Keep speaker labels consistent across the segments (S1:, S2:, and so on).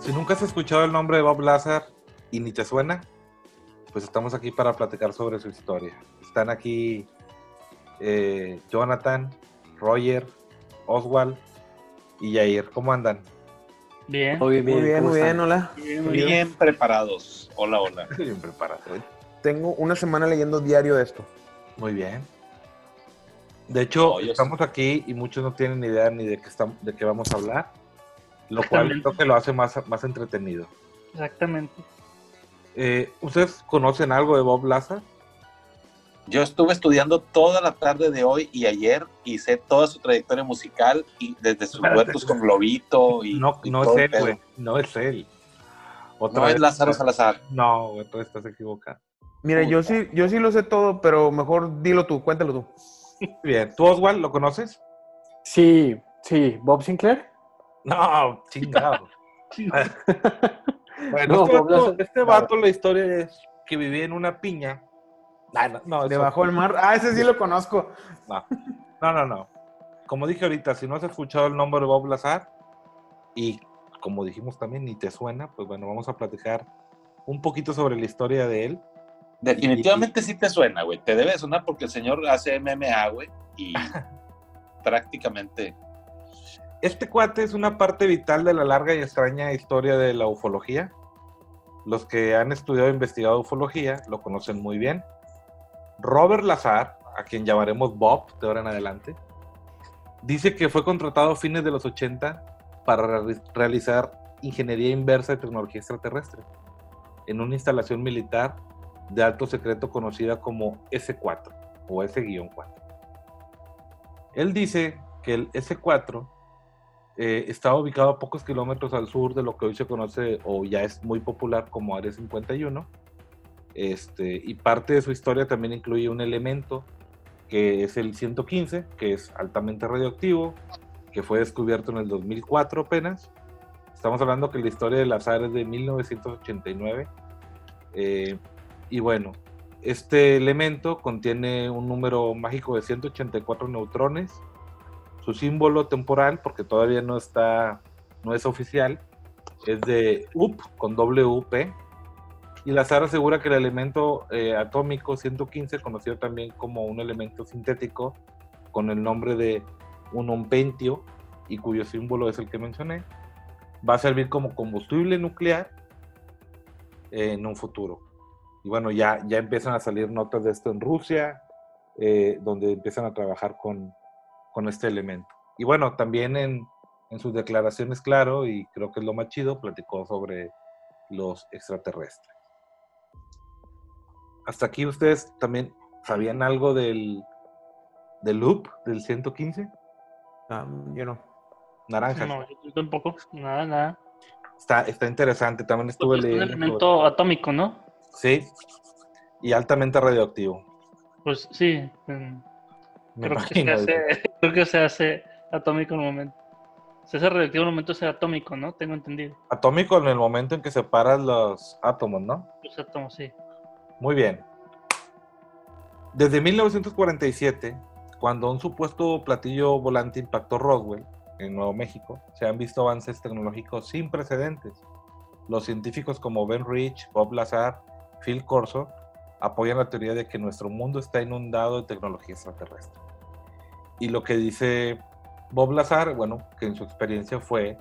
S1: Si nunca has escuchado el nombre de Bob Lazar y ni te suena, pues estamos aquí para platicar sobre su historia. Están aquí eh, Jonathan, Roger, Oswald y Jair. ¿Cómo andan?
S2: Bien.
S3: Muy bien,
S4: Muy bien,
S3: ¿cómo
S4: muy bien, hola.
S2: Bien,
S5: Bien preparados. Hola, hola.
S1: Bien preparado.
S4: Tengo una semana leyendo diario de esto.
S1: Muy bien. De hecho, estamos aquí y muchos no tienen ni idea ni de qué, estamos, de qué vamos a hablar, lo cual creo que lo hace más, más entretenido.
S2: Exactamente.
S1: Eh, ¿Ustedes conocen algo de Bob Lazar?
S5: Yo estuve estudiando toda la tarde de hoy y ayer y sé toda su trayectoria musical y desde sus duetos con Globito y
S1: No,
S5: y
S1: no
S5: todo
S1: es él, güey. No es él. Otra
S5: No es Lázaro Salazar.
S1: No, güey, tú estás equivocado.
S4: Mira, yo sí, yo sí lo sé todo, pero mejor dilo tú, cuéntalo tú.
S1: Bien, ¿tú Oswald lo conoces?
S3: Sí, sí, Bob Sinclair.
S1: No, chingado. bueno,
S3: No,
S1: este,
S3: Bob
S1: vato,
S3: Lazar-
S1: este vato, la historia es que vivía en una piña. Ah, no, no,
S4: Debajo del mar. Ah, ese sí lo conozco.
S1: No, no, no, no. Como dije ahorita, si no has escuchado el nombre de Bob Lazar y como dijimos también, ni te suena, pues bueno, vamos a platicar un poquito sobre la historia de él.
S5: Definitivamente sí te suena, güey. Te debe sonar porque el señor hace MMA, güey, y prácticamente
S1: Este cuate es una parte vital de la larga y extraña historia de la ufología. Los que han estudiado e investigado ufología lo conocen muy bien. Robert Lazar, a quien llamaremos Bob de ahora en adelante, dice que fue contratado a fines de los 80 para reali- realizar ingeniería inversa de tecnología extraterrestre en una instalación militar de alto secreto conocida como S4 o S-4. Él dice que el S4 eh, estaba ubicado a pocos kilómetros al sur de lo que hoy se conoce o ya es muy popular como Área 51. Este, y parte de su historia también incluye un elemento que es el 115, que es altamente radioactivo, que fue descubierto en el 2004 apenas. Estamos hablando que la historia del azar es de 1989. Eh, y bueno, este elemento contiene un número mágico de 184 neutrones su símbolo temporal, porque todavía no está, no es oficial, es de UP con WP. Y Lazar asegura que el elemento eh, atómico 115, conocido también como un elemento sintético, con el nombre de un ompentio, y cuyo símbolo es el que mencioné, va a servir como combustible nuclear eh, en un futuro. Y bueno, ya, ya empiezan a salir notas de esto en Rusia, eh, donde empiezan a trabajar con, con este elemento. Y bueno, también en, en, sus declaraciones, claro, y creo que es lo más chido, platicó sobre los extraterrestres. Hasta aquí ustedes también sabían algo del, del loop del 115?
S4: Um, yo no.
S1: Naranja.
S2: No, yo tampoco. Nada, nada.
S1: Está, está interesante, también estuve
S2: Pues es un elemento
S1: sobre-
S2: atómico, ¿no?
S1: Sí, y altamente radioactivo.
S2: Pues sí. mm,
S1: Me
S2: Creo que, se
S1: imagino.
S2: hace, creo que se hace atómico en el momento. Se hace radioactivo en el momento ser atómico, ¿no? Tengo entendido.
S1: Atómico en el momento en que separas los átomos, ¿no?
S2: Los átomos, sí.
S1: Muy bien. Desde 1947, cuando un supuesto platillo volante impactó Roswell, en Nuevo México, se han visto avances tecnológicos sin precedentes. Los científicos como Ben Rich, Bob Lazar, Phil Corso apoyan la teoría de que nuestro mundo está inundado de tecnología extraterrestre. Y lo que dice Bob Lazar, bueno, que en su experiencia fue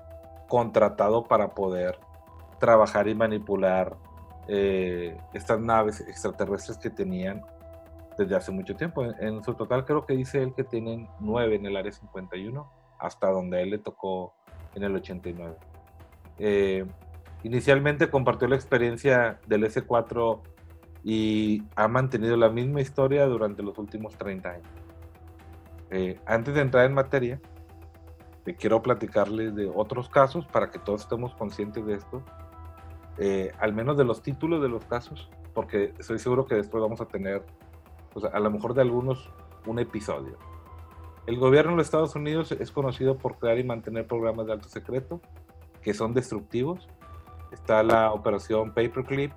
S1: contratado para poder trabajar y manipular eh, estas naves extraterrestres que tenían desde hace mucho tiempo. En, en, su total creo que dice él que tienen nueve en el área 51, hasta donde a él le tocó en el 89. Eh, inicialmente compartió la experiencia del S4 y ha mantenido la misma historia durante los últimos 30 años. Eh, antes de entrar en materia, eh, quiero platicarles de otros casos para que todos estemos conscientes de esto, eh, al menos de los títulos de los casos, porque estoy seguro que después vamos a tener, pues, a lo mejor de algunos, un episodio. El gobierno de los Estados Unidos es conocido por crear y mantener programas de alto secreto que son destructivos. Está la operación Paperclip,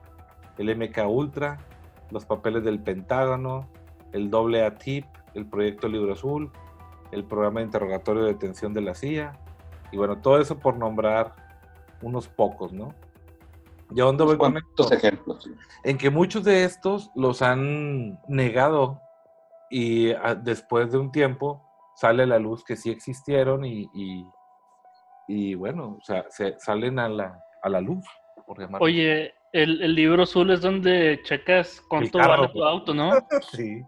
S1: el MK Ultra, los papeles del Pentágono, el doble ATIP, el proyecto Libro Azul, el programa de interrogatorio de detención de la CIA, y bueno, todo eso por nombrar unos pocos, ¿no? ¿Y a dónde voy con
S5: ¿Cuántos
S1: esto?
S5: ejemplos?
S1: En que muchos de estos los han negado y ah, después de un tiempo sale a la luz que sí existieron y, y, y bueno, o sea, se salen a la, a la luz, por llamarlo.
S2: Oye, el, el libro azul es donde checas cuánto
S1: carro,
S2: vale tu auto, ¿no?
S1: Sí.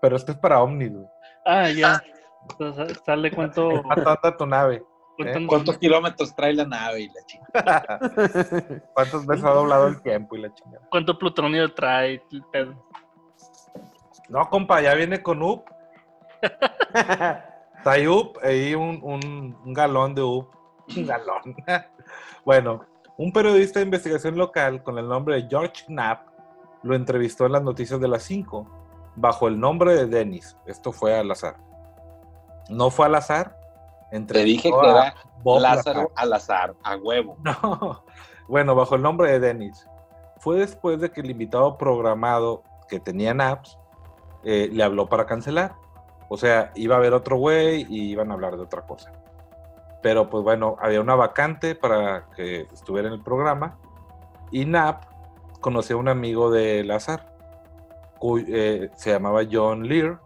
S1: Pero esto es para Omni, güey.
S2: Ah, ya. Entonces, sale cuánto.
S1: ¿Cuánto anda tu nave?
S2: cuánto-
S5: ¿Cuántos kilómetros trae la nave y la chica?
S1: ¿Cuántas veces ha doblado el tiempo y la chingada?
S2: cuánto plutonio trae el pedo.
S1: No, compa, ya viene con UP. Trae UP, ahí un, un- un galón de UP. Galón. bueno, un periodista de investigación local con el nombre de George Knapp lo entrevistó en las noticias de las 5 bajo el nombre de Dennis. Esto fue al azar. No fue al azar.
S5: Te dije que era
S1: Bob
S5: Lázaro al azar, a huevo.
S1: No. Bueno, bajo el nombre de Dennis. Fue después de que el invitado programado que tenía apps eh, le habló para cancelar. O sea, iba a haber otro güey y iban a hablar de otra cosa. Pero pues bueno, había una vacante para que estuviera en el programa. Y Nap conoció a un amigo de Lazar, cuy- eh, se llamaba John Lear,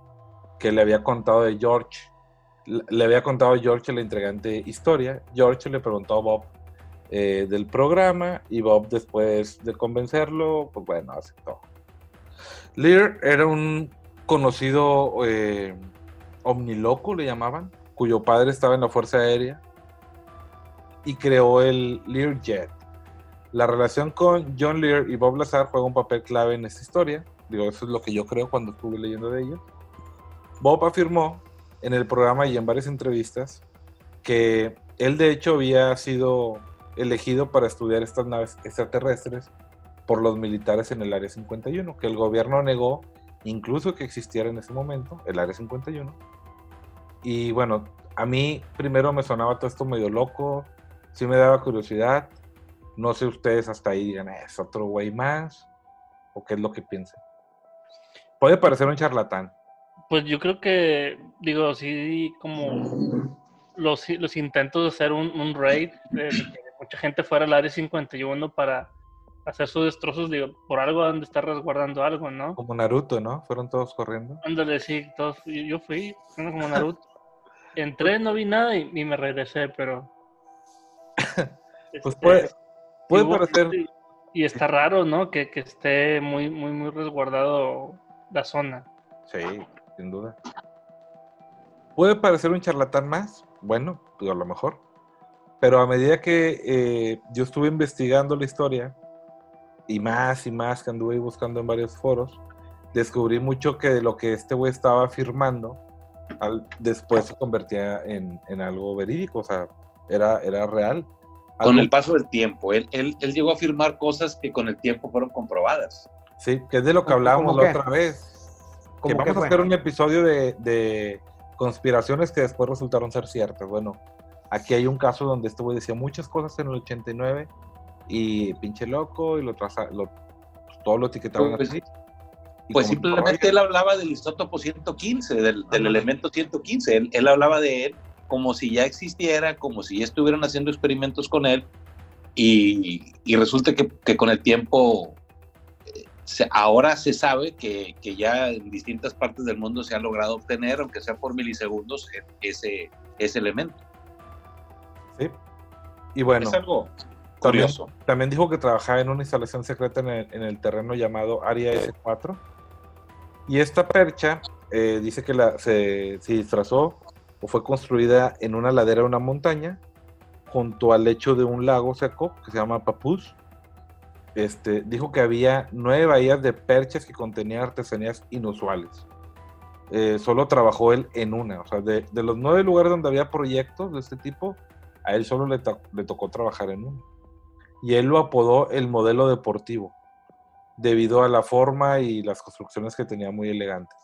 S1: que le había contado de George. Le había contado a George la intrigante historia. George le preguntó a Bob eh, del programa y Bob después de convencerlo, pues bueno, aceptó. Lear era un conocido eh, omniloco, le llamaban, cuyo padre estaba en la Fuerza Aérea y creó el Lear Jet. La relación con John Lear y Bob Lazar juega un papel clave en esta historia. Digo, eso es lo que yo creo cuando estuve leyendo de ellos. Bob afirmó en el programa y en varias entrevistas que él de hecho había sido elegido para estudiar estas naves extraterrestres por los militares en el Área 51, que el gobierno negó incluso que existiera en ese momento el Área 51. Y bueno, a mí primero me sonaba todo esto medio loco, sí me daba curiosidad. No sé ustedes hasta ahí digan, "Eh, es otro güey más, o qué es lo que piensan. Puede parecer un charlatán.
S2: Pues yo creo que, digo, sí, como los, los intentos de hacer un, un raid, de que mucha gente fuera al área 51 para hacer sus destrozos, digo, por algo han de estar resguardando algo, ¿no?
S1: Como Naruto, ¿no? Fueron todos corriendo.
S2: Ándale, sí, todos, yo, yo fui, como Naruto. Entré, no vi nada y, y me regresé, pero...
S1: Pues
S2: este,
S1: puede, puede
S2: hubo-
S1: parecer
S2: y- Y está raro, ¿no? Que, que esté muy, muy, muy resguardado la zona.
S1: Sí, sin duda. Puede parecer un charlatán más, bueno, pues a lo mejor. Pero a medida que eh, yo estuve investigando la historia, y más y más que anduve buscando en varios foros, descubrí mucho que de lo que este güey estaba afirmando, al- después se convertía en, en algo verídico, o sea, era, era real.
S5: Con el paso del tiempo. Él, él, él llegó a afirmar cosas que con el tiempo fueron comprobadas.
S1: Sí, que es de lo que
S4: ¿Cómo-
S1: hablábamos la otra vez. Que
S4: ¿Cómo
S1: vamos
S4: qué
S1: a hacer un episodio de, de conspiraciones que después resultaron ser ciertas. Bueno, aquí hay un caso donde este güey decía muchas cosas en el 89 y pinche loco y lo traza, lo, pues, todo lo etiquetaban
S5: Pues,
S1: así.
S5: Pues simplemente él hablaba del isótopo 115, del, del
S1: Ajá.
S5: elemento 115. Él, él hablaba de él como si ya existiera, como si ya estuvieran haciendo experimentos con él. Y, y resulta que, que con el tiempo, eh, se- ahora se sabe que, que ya en distintas partes del mundo se ha logrado obtener, aunque sea por milisegundos, e- ese, ese elemento.
S1: Sí. Y bueno,
S5: es algo
S1: también,
S5: curioso.
S1: también dijo que trabajaba en una instalación secreta en el, en el terreno llamado Área S4. Y esta percha eh, dice que la, se, se disfrazó o fue construida en una ladera de una montaña junto al lecho de un lago seco que se llama Papús. Este, dijo que había nueve bahías de perchas que contenían artesanías inusuales. Eh, solo trabajó él en una. O sea, de, los nueve lugares donde había proyectos de este tipo, a él solo le tocó trabajar en uno. Y él lo apodó el modelo deportivo, debido a la forma y las construcciones que tenía muy elegantes.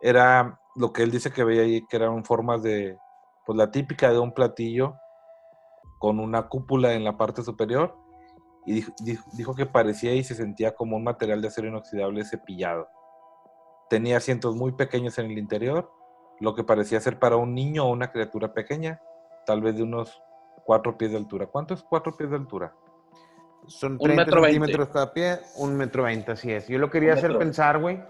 S1: Era lo que él dice que veía ahí, que eran formas de, pues la típica de un platillo con una cúpula en la parte superior y dijo, dijo- dijo que parecía y se sentía como un material de acero inoxidable cepillado. Tenía asientos muy pequeños en el interior, lo que parecía ser para un niño o una criatura pequeña, tal vez de unos cuatro pies de altura. ¿Cuánto es cuatro pies de altura?
S4: Son
S5: Un
S4: 30
S5: metro veinte.
S4: centímetros cada pie, un metro veinte, así es. Yo lo quería
S5: Un
S4: hacer
S5: metro.
S4: pensar, güey,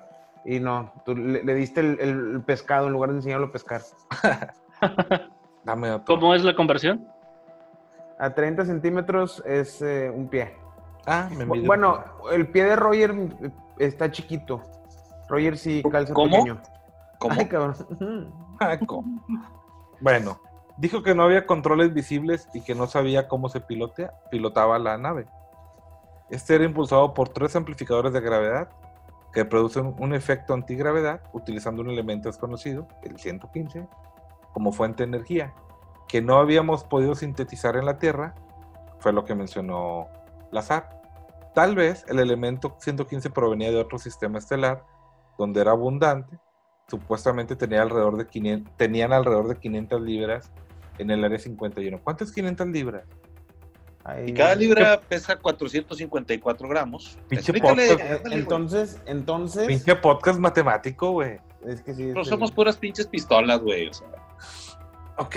S4: y no. Tú le, le diste el, el pescado en lugar de enseñarlo a pescar.
S1: Dame otro.
S2: ¿Cómo es la conversión?
S4: A 30 centímetros es eh, un pie.
S1: Ah, me mide-
S4: Bueno, el pie de Roger eh, está chiquito. Roger sí calza
S5: ¿Cómo?
S4: pequeño.
S5: ¿Cómo?
S4: Ay, cabrón.
S1: Ah, ¿cómo? Bueno, dijo que no había controles visibles y que no sabía cómo se pilotea, pilotaba la nave. Este era impulsado por tres amplificadores de gravedad que producen un efecto antigravedad utilizando un elemento desconocido, el 115, como fuente de energía, que no habíamos podido sintetizar en la Tierra, fue lo que mencionó Lazar. Tal vez el elemento 115 provenía de otro sistema estelar donde era abundante supuestamente tenía alrededor de 500, tenían alrededor de 500 libras en el área 51. ¿Cuánto es 500 libras?
S5: Y cada libra pesa 454 gramos.
S1: Pinche
S5: Explícale,
S1: podcast.
S4: Entonces, entonces.
S1: Pinche podcast matemático, güey.
S4: Es que sí. Sí.
S5: somos puras pinches pistolas, güey. O sea,
S1: Ok.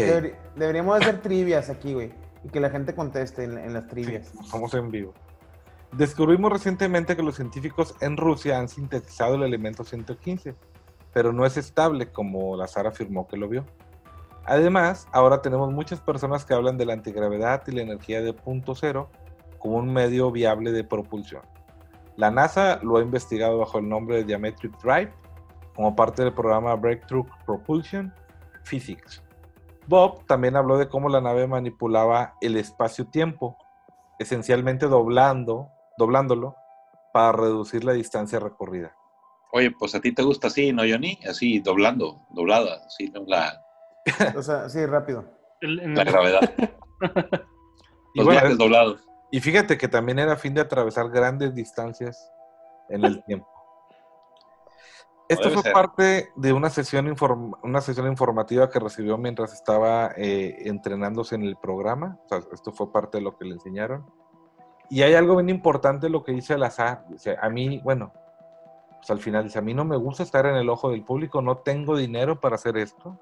S4: Deberíamos hacer trivias aquí, güey. Y que la gente conteste en, en las
S1: Sí,
S4: trivias.
S1: estamos en vivo. Descubrimos recientemente que los científicos en Rusia han sintetizado el elemento 115, pero no es estable como Lazar afirmó que lo vio. Además, ahora tenemos muchas personas que hablan de la antigravedad y la energía de punto cero como un medio viable de propulsión. La NASA lo ha investigado bajo el nombre de Diametric Drive como parte del programa Breakthrough Propulsion Physics. Bob también habló de cómo la nave manipulaba el espacio-tiempo, esencialmente doblando, doblándolo para reducir la distancia recorrida.
S5: oye, pues a ti te gusta así, ¿no, Johnny? Así, doblando, doblada, así, la,
S4: O sea, sí, rápido.
S2: El- en
S5: la
S2: el-
S5: gravedad.
S1: Y,
S5: Los
S1: bueno,
S5: viajes doblados.
S1: y fíjate que también era a fin de atravesar grandes distancias en el tiempo. Esto
S5: Debe
S1: fue
S5: ser.
S1: parte de una sesión, inform- una sesión informativa que recibió mientras estaba eh, entrenándose en el programa. O sea, esto fue parte de lo que le enseñaron. Y hay algo bien importante lo que dice al azar. Dice, a mí, bueno, pues al final dice, a mí no me gusta estar en el ojo del público, no tengo dinero para hacer esto.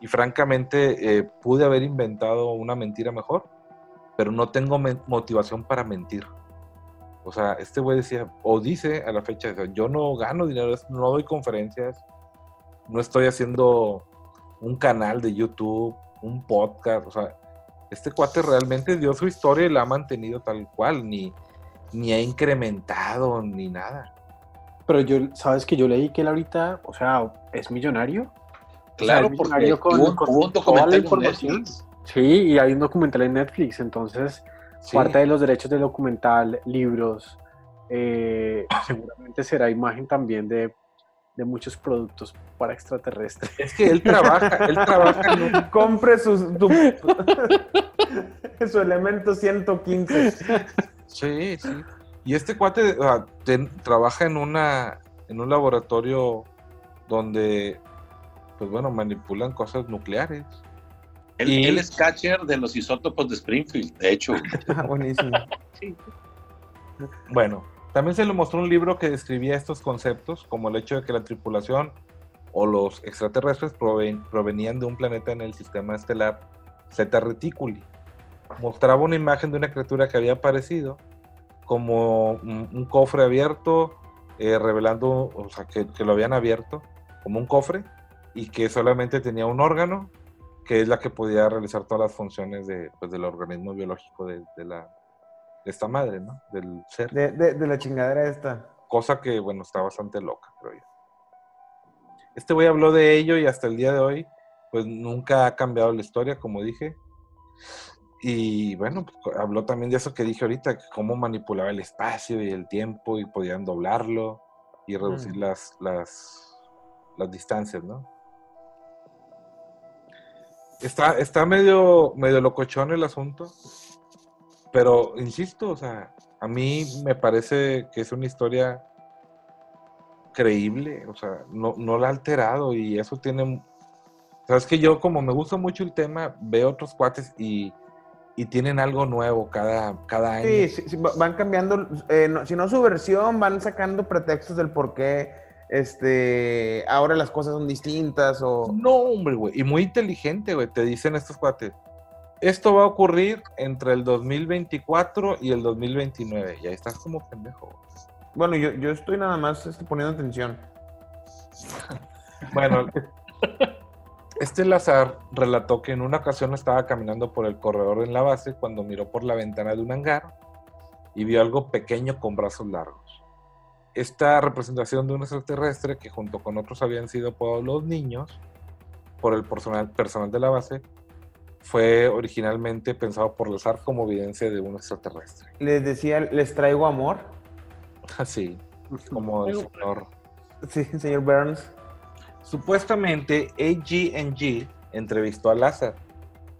S1: Y francamente, eh, pude haber inventado una mentira mejor, pero no tengo motivación para mentir. O sea, este güey decía, o dice a la fecha, o sea, yo no gano dinero, no doy conferencias, no estoy haciendo un canal de YouTube, un podcast, o sea, este cuate realmente dio su historia y la ha mantenido tal cual, ni, ni ha incrementado ni nada.
S3: Pero yo, ¿sabes que yo leí que él ahorita, o sea, es millonario?
S5: Claro,
S3: O sea,
S5: porque hubo, un-
S3: con
S5: hubo un documental en
S3: información.
S5: Netflix.
S3: Sí, y hay un documental en Netflix, entonces
S1: Sí.
S3: parte de los derechos del documental, libros, eh, seguramente será imagen también de, de muchos productos para extraterrestres.
S1: Es que él trabaja, él trabaja en un,
S4: Compre sus, su, su elemento 115.
S1: Sí, sí. Y este cuate ten- trabaja en una en un laboratorio donde, pues bueno, manipulan cosas nucleares.
S5: Él,
S1: Y-
S5: él es catcher de los isótopos de Springfield, de hecho.
S4: Ah, buenísimo.
S1: Bueno, también se le mostró un libro que describía estos conceptos, como el hecho de que la tripulación o los extraterrestres proven- provenían de un planeta en el sistema estelar Zeta Reticuli. Mostraba una imagen de una criatura que había aparecido como un, un cofre abierto, eh, revelando, o sea, que, que lo habían abierto como un cofre y que solamente tenía un órgano, que es la que podía realizar todas las funciones de, pues, del organismo biológico de, de la, de esta madre, ¿no? Del ser.
S4: De, de, la chingadera esta.
S1: Cosa que, bueno, está bastante loca, creo yo. Este güey habló de ello y hasta el día de hoy, pues nunca ha cambiado la historia, como dije. Y bueno, pues, habló también de eso que dije ahorita, que cómo manipulaba el espacio y el tiempo y podían doblarlo y reducir
S4: Mm.
S1: las, las, las distancias, ¿no? Está, está medio, medio locochón el asunto, pero insisto, o sea, a mí me parece que es una historia creíble, o sea, no, no la ha alterado y eso tiene... Sabes que yo como me gusta mucho el tema, veo otros cuates y y tienen algo nuevo cada, cada año.
S4: Sí, sí, sí, va- van cambiando, eh, no- si no su versión, van sacando pretextos del por qué este, ahora las cosas son distintas o...
S1: No, hombre, güey. Y muy inteligente, güey. Te dicen estos cuates. Esto va a ocurrir entre el 2024 y el 2029. Y ahí estás como pendejo. güey.
S4: Bueno, yo, yo estoy nada más este, poniendo atención.
S1: Bueno, este Lazar relató que en una ocasión estaba caminando por el corredor en la base cuando miró por la ventana de un hangar y vio algo pequeño con brazos largos. Esta representación de un extraterrestre que junto con otros habían sido apodados los niños por el personal, personal de la base fue originalmente pensado por Lazar como evidencia de un extraterrestre.
S4: Les decía, les traigo amor.
S1: Así, como el señor
S4: Sí, señor Burns.
S1: Supuestamente AG&G entrevistó a Lazar,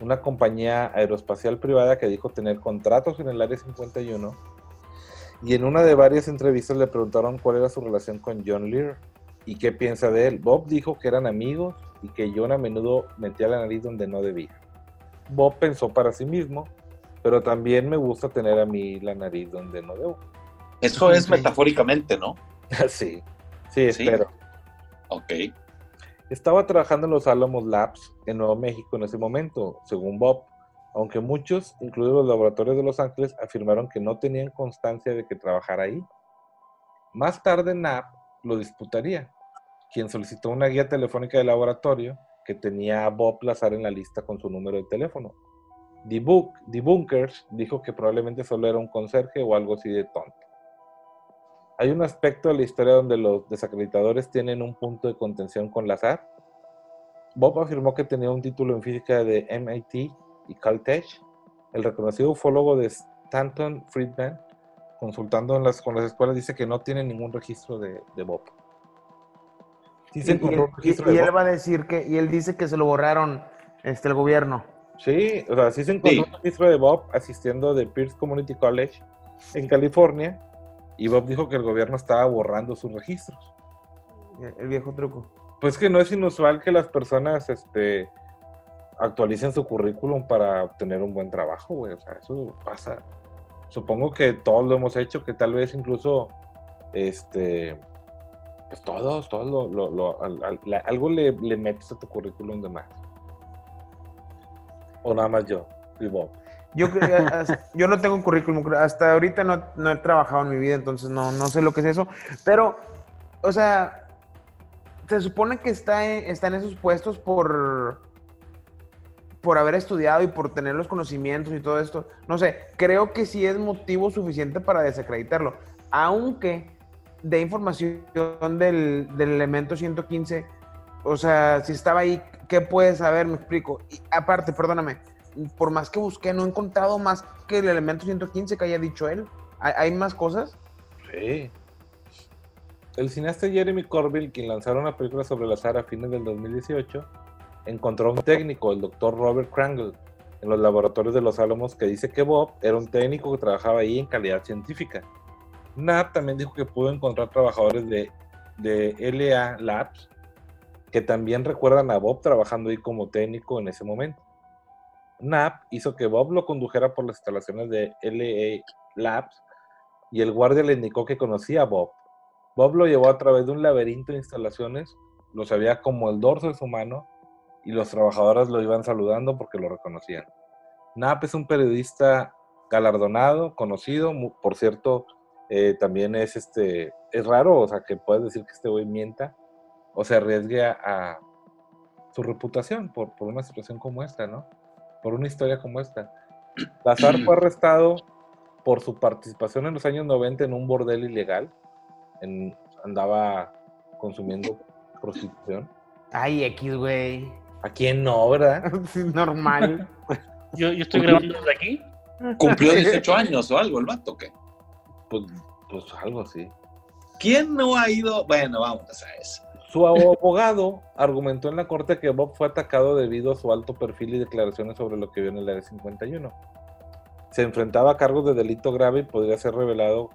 S1: una compañía aeroespacial privada que dijo tener contratos en el Área 51 y en una de varias entrevistas le preguntaron cuál era su relación con John Lear y qué piensa de él. Bob dijo que eran amigos y que John a menudo metía la nariz donde no debía. Bob pensó para sí mismo, pero también me gusta tener a mí la nariz donde no debo.
S5: Eso es
S4: Sí.
S5: metafóricamente, ¿no?
S1: sí, sí,
S5: Sí.
S1: espero.
S5: Ok.
S1: Estaba trabajando en los Alamos Labs en Nuevo México en ese momento, según Bob, aunque muchos, incluidos los laboratorios de Los Ángeles, afirmaron que no tenían constancia de que trabajara ahí. Más tarde, Knapp lo disputaría, quien solicitó una guía telefónica de laboratorio que tenía a Bob Lazar en la lista con su número de teléfono. Debunk, Debunkers dijo que probablemente solo era un conserje o algo así de tonto. Hay un aspecto de la historia donde los desacreditadores tienen un punto de contención con Lazar. Bob afirmó que tenía un título en física de MIT y Caltech. El reconocido ufólogo de Stanton Friedman, consultando en las, con las escuelas, dice que no tiene ningún registro de, de Bob. Sí se
S4: Y,
S1: encontró
S4: y-
S1: registro
S4: y
S1: de
S4: él
S1: Bob.
S4: va a decir que, y él dice que se lo borraron este, el gobierno.
S1: Sí, o sea, sí se encontró
S5: Sí.
S1: un registro de Bob asistiendo de Pierce Community College en California. Y Bob dijo que el gobierno estaba borrando sus registros.
S4: El viejo truco.
S1: Pues que no es inusual que las personas este, actualicen su currículum para obtener un buen trabajo, güey. O sea, eso pasa. Supongo que todos lo hemos hecho, que tal vez incluso, este, pues todos, todos lo, algo le, metes a tu currículum de más. O nada más yo, y Bob.
S4: Yo, yo no tengo currículum, hasta ahorita no, no he trabajado en mi vida, entonces no, no sé lo que es eso. Pero, o sea, se supone que está en, en esos puestos por, por haber estudiado y por tener los conocimientos y todo esto. No sé, creo que sí es motivo suficiente para desacreditarlo. Aunque de información del, del elemento 115, o sea, si estaba ahí, ¿qué puede saber? Me explico. Y aparte, perdóname, por más que busqué, no he encontrado más que el elemento 115 que haya dicho él. ¿Hay, más cosas?
S1: Sí. El cineasta Jeremy Corbell, quien lanzaron una película sobre la Sara a fines del 2018, encontró un técnico, el doctor Robert Krangle, en los laboratorios de Los Álamos, que dice que Bob era un técnico que trabajaba ahí en calidad científica. Knapp también dijo que pudo encontrar trabajadores de, de LA Labs que también recuerdan a Bob trabajando ahí como técnico en ese momento. Knapp hizo que Bob lo condujera por las instalaciones de LA Labs y el guardia le indicó que conocía a Bob. Bob lo llevó a través de un laberinto de instalaciones, lo sabía como el dorso de su mano y los trabajadores lo iban saludando porque lo reconocían. Knapp es un periodista galardonado, conocido, por cierto, eh, también es este, es raro, o sea, que puedes decir que este güey mienta o se arriesgue a, a su reputación por, por una situación como esta, ¿no? Por una historia como esta. Lazar fue arrestado por su participación en los años 90 en un bordel ilegal. En- andaba consumiendo prostitución.
S4: Ay, X, güey.
S1: ¿A quién no, verdad?
S4: Normal.
S2: Yo, yo estoy grabando desde aquí.
S5: Cumplió 18 años o algo el vato, ¿o ¿qué?
S1: Pues, pues algo así.
S5: ¿Quién no ha ido? Bueno, vamos a eso.
S1: Su abogado argumentó en la corte que Bob fue atacado debido a su alto perfil y declaraciones sobre lo que vio en el Área 51. Se enfrentaba a cargos de delito grave y podría ser revelado,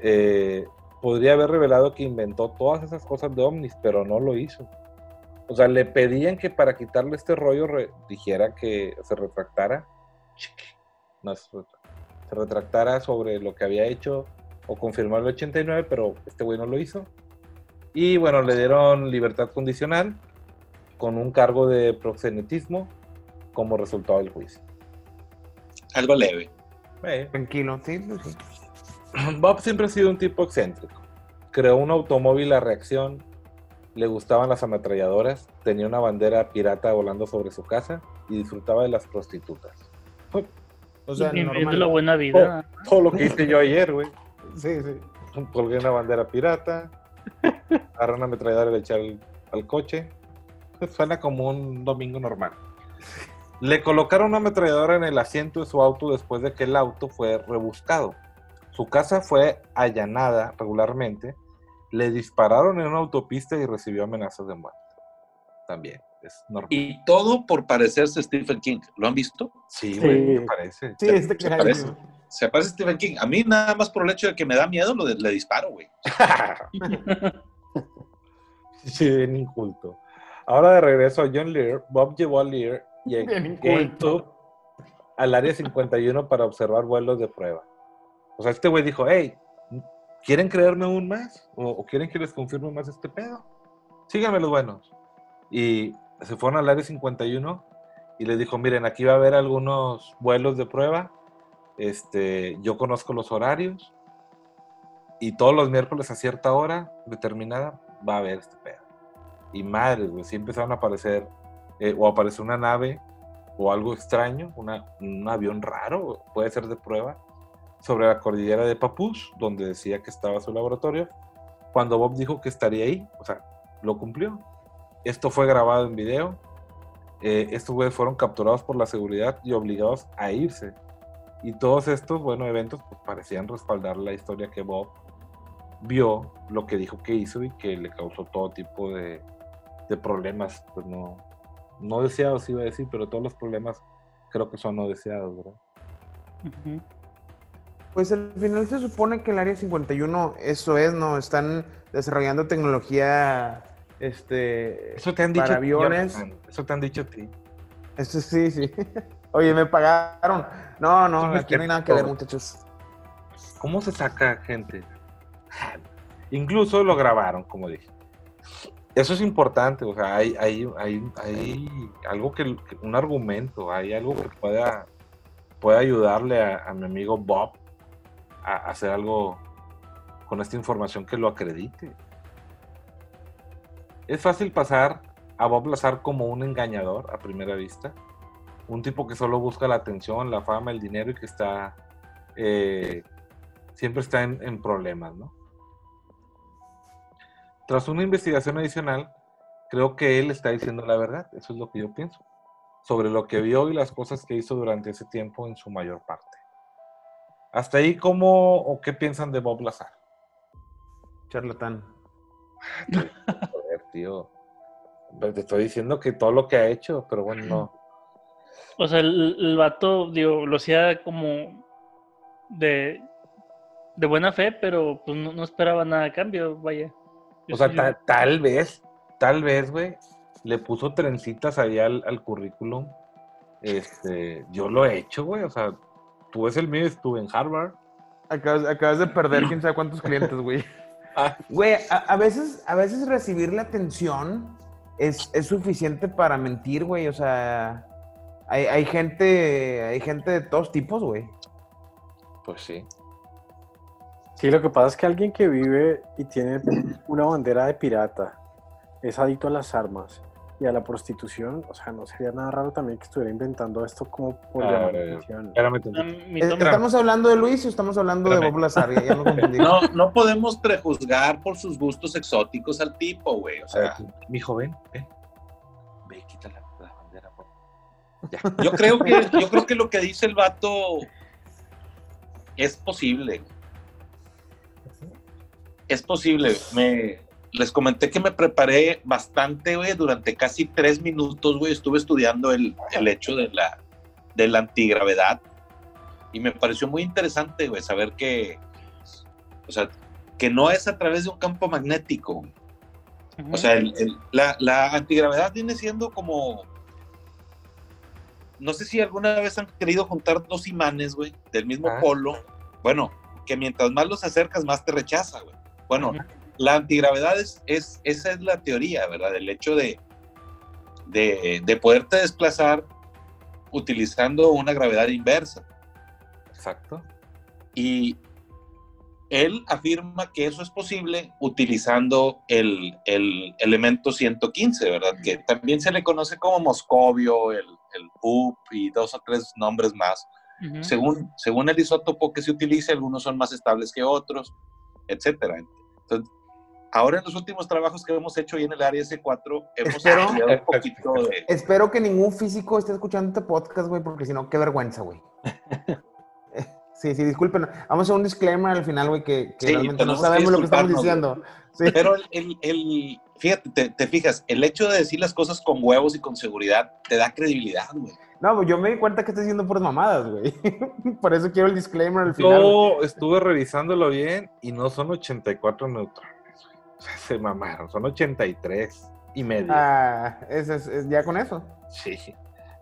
S1: eh, podría haber revelado que inventó todas esas cosas de ovnis, pero no lo hizo. O sea, le pedían que para quitarle este rollo re- dijera que se retractara no se retractara sobre lo que había hecho o confirmar el 89, pero este güey no lo hizo. Y bueno, le dieron libertad condicional con un cargo de proxenetismo como resultado del juicio.
S5: Algo leve.
S1: Eh,
S4: Tranquilo, sí, sí.
S1: Bob siempre ha sido un tipo excéntrico. Creó un automóvil a reacción, le gustaban las ametralladoras, tenía una bandera pirata volando sobre su casa y disfrutaba de las prostitutas.
S4: O sea, normal.
S2: la buena vida.
S1: Todo lo que hice yo ayer, güey.
S4: Sí, sí.
S1: Colgué una bandera pirata, agarré una ametralladora y le eché al, al coche. Suena como un domingo normal. Le colocaron una ametralladora en el asiento de su auto después de que el auto fue rebuscado. Su casa fue allanada regularmente. Le dispararon en una autopista y recibió amenazas de muerte. También, es normal.
S5: Y todo por parecerse a Stephen King. ¿Lo han visto?
S1: Sí,
S3: Sí.
S1: güey, me parece.
S4: Sí, este
S5: Se
S4: que
S5: parece. Se parece a Stephen King. A mí nada más por el hecho de que me da miedo lo de- le disparo, güey.
S1: Sí, bien inculto. Ahora de regreso a John Lear, Bob llevó a Lear y a al área 51 para observar vuelos de prueba. O sea, este güey dijo, hey, ¿quieren creerme aún más? ¿O, o quieren que les confirme más este pedo? Síganme los buenos. Y se fueron al área 51 y les dijo, miren, aquí va a haber algunos vuelos de prueba. Este, yo conozco los horarios y todos los miércoles a cierta hora determinada va a haber este pedo. Y madre, güey, sí empezaron a aparecer, eh, o apareció una nave o algo extraño, una- un avión raro, puede ser de prueba, sobre la cordillera de Papús, donde decía que estaba su laboratorio. Cuando Bob dijo que estaría ahí, o sea, lo cumplió. Esto fue grabado en video. Eh, estos güeyes fueron capturados por la seguridad y obligados a irse. Y todos estos, bueno, eventos pues, parecían respaldar la historia que Bob vio, lo que dijo que hizo y que le causó todo tipo de, problemas, pues no, no deseados iba a decir, pero todos los problemas creo que son no deseados, ¿verdad?
S2: Ujú.
S4: Pues al final se supone que el área 51, eso es, ¿no? Están desarrollando tecnología, este,
S1: Eso te han dicho.
S4: para aviones.
S1: Eso te han dicho a ti.
S4: Eso sí, sí. Oye, me pagaron. No, no, aquí no hay nada que ver, muchachos.
S1: ¿Cómo se saca gente? Incluso lo grabaron, como dije. Eso es importante, o sea, hay, hay, hay, hay algo que, que- un argumento, hay algo que pueda, pueda ayudarle a, a mi amigo Bob hacer algo con esta información que lo acredite. Es fácil pasar a Bob Lazar como un engañador a primera vista, un tipo que solo busca la atención, la fama, el dinero y que está eh, siempre está en, en problemas, ¿no? Tras una investigación adicional, creo que él está diciendo la verdad, eso es lo que yo pienso, sobre lo que vio y las cosas que hizo durante ese tiempo en su mayor parte. Hasta ahí, ¿cómo o qué piensan de Bob Lazar?
S4: Charlatán.
S1: Joder, tío. Pero te estoy diciendo que todo lo que ha hecho, pero bueno, no.
S2: O sea, el, el vato, digo, lo hacía como de, de buena fe, pero pues no, no esperaba nada a cambio, vaya. Yo
S1: O sea, tal vez, tal vez, güey, le puso trencitas ahí al, al currículum. Este, yo lo he hecho, güey. O sea, tú ves el mío, estuve en Harvard.
S4: Acabas, acabas de perder quién sabe cuántos clientes, güey.
S1: Ah.
S4: Güey, a, a veces, a veces recibir la atención es, es suficiente para mentir, güey. O sea, hay, hay gente, hay gente de todos tipos, güey.
S1: Pues sí.
S3: Sí, lo que pasa es que alguien que vive y tiene una bandera de pirata, es adicto a las armas y a la prostitución, o sea, no sería nada raro también que estuviera inventando esto como por
S1: A
S3: llamar
S1: ver,
S3: la atención.
S2: Mí
S4: Eh, ¿Estamos hablando de Luis o estamos hablando de. Bob Lazar? Ya, ya.
S5: No, no podemos prejuzgar por sus gustos exóticos al tipo, güey. O sea,
S1: mi joven, ven. Ve, quita la, la bandera, por. Ya.
S5: yo creo que, yo creo que lo que dice el vato es posible. Es posible. Me, les comenté que me preparé bastante, güey, durante casi tres minutos, güey. Estuve estudiando el, el hecho de la, de la antigravedad y me pareció muy interesante, güey, saber que, o sea, que no es a través de un campo magnético. O sea, el- el- la, la antigravedad viene siendo como, no sé si alguna vez han querido juntar dos imanes, güey, del mismo
S1: Ah.
S5: polo. Bueno, que mientras más los acercas, más te rechaza, güey. Bueno. La antigravedad es, es, esa es la teoría, ¿verdad? El hecho de, de, de poderte desplazar utilizando una gravedad inversa.
S1: Exacto.
S5: Y él afirma que eso es posible utilizando el, el elemento 115, ¿verdad? Que también se le conoce como moscovio, el, el UP y dos o tres nombres más. Según, según el isótopo que se utilice, algunos son más estables que otros, etcétera. Entonces, ahora en los últimos trabajos que hemos hecho ahí en el área S4, hemos
S4: Espero-
S5: un poquito de...
S4: Espero que ningún físico esté escuchando este podcast, güey, porque si no, qué vergüenza, güey. Sí, sí, disculpen. Vamos a hacer un disclaimer al final, güey, que, que
S5: Sí,
S4: realmente no sabemos lo que estamos diciendo. Sí.
S5: Pero el, el- el- fíjate, te, te fijas, el hecho de decir las cosas con huevos y con seguridad te da credibilidad, güey.
S4: No, pues yo me di cuenta que estoy diciendo por mamadas, güey. Por eso quiero el disclaimer al final.
S1: Yo estuve revisándolo bien y no son 84 neutrones. Sea, se mamaron, son 83 y medio.
S4: Ah, es, es- es- ya con eso.
S1: Sí,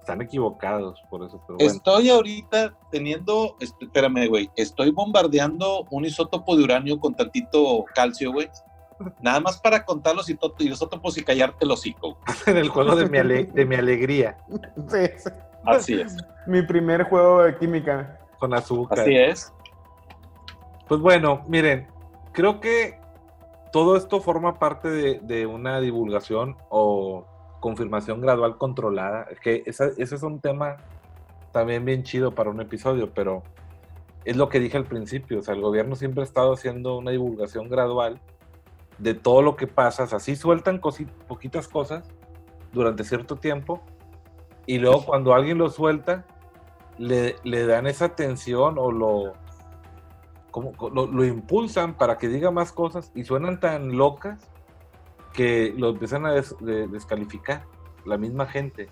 S1: están equivocados por eso, pero bueno.
S5: Estoy ahorita teniendo, espérame, güey, estoy bombardeando un isótopo de uranio con tantito calcio, güey. Nada más para contar los isótopos, y callarte el hocico.
S1: En el juego de mi, ale- de mi alegría,
S4: Sí, sí.
S5: Así es.
S4: Mi primer juego de química.
S1: con azúcar.
S5: Así es.
S1: Pues bueno, miren, creo que todo esto forma parte de, una divulgación o confirmación gradual controlada. Que ese es un tema también bien chido para un episodio, pero es lo que dije al principio. O sea, el gobierno siempre ha estado haciendo una divulgación gradual de todo lo que pasa. O sea, sí sueltan poquitas cosas durante cierto tiempo y luego cuando alguien lo suelta, le, le dan esa atención o lo, como, lo, lo impulsan para que diga más cosas y suenan tan locas que lo empiezan a des- de- descalificar la misma gente.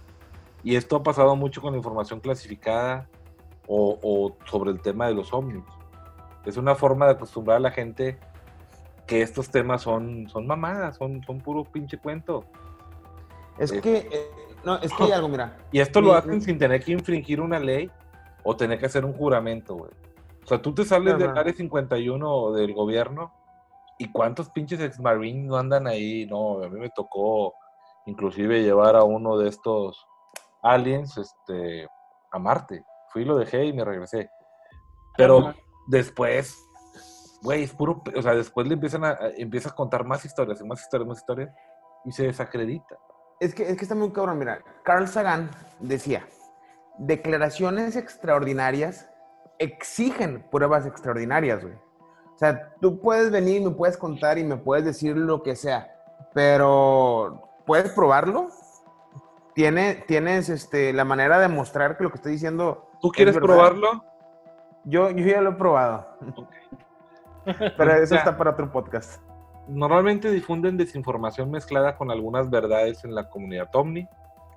S1: Y esto ha pasado mucho con la información clasificada o, o sobre el tema de los ovnis. Es una forma de acostumbrar a la gente que estos temas son, son mamadas, son, son puro pinche cuento.
S4: Es
S1: Sí.
S4: que, eh, no, es que hay algo, mira.
S1: Y esto lo hacen sin tener que infringir una ley o tener que hacer un juramento, güey. O sea, tú te sales del
S4: Ajá.
S1: área 51 o del gobierno y cuántos pinches ex-marines no andan ahí. No, a mí me tocó inclusive llevar a uno de estos aliens este, a Marte. Fui, lo dejé y me regresé. Pero
S2: Ajá.
S1: después, güey, es puro, o sea, después le empiezan a, a- empieza a contar más historias y más historias, más historias y se desacredita.
S4: Es que, es que está muy cabrón, mira. Carl Sagan decía, declaraciones extraordinarias exigen pruebas extraordinarias, güey. O sea, tú puedes venir, me puedes contar y me puedes decir lo que sea, pero ¿puedes probarlo? ¿Tiene, tienes este, la manera de mostrar que lo que estoy diciendo...
S1: ¿Tú
S4: es
S1: quieres
S4: verdad?
S1: probarlo?
S4: Yo, yo ya lo he probado. Pero
S1: O
S4: eso
S1: sea,
S4: está para otro podcast.
S1: Normalmente difunden desinformación mezclada con algunas verdades en la comunidad OVNI.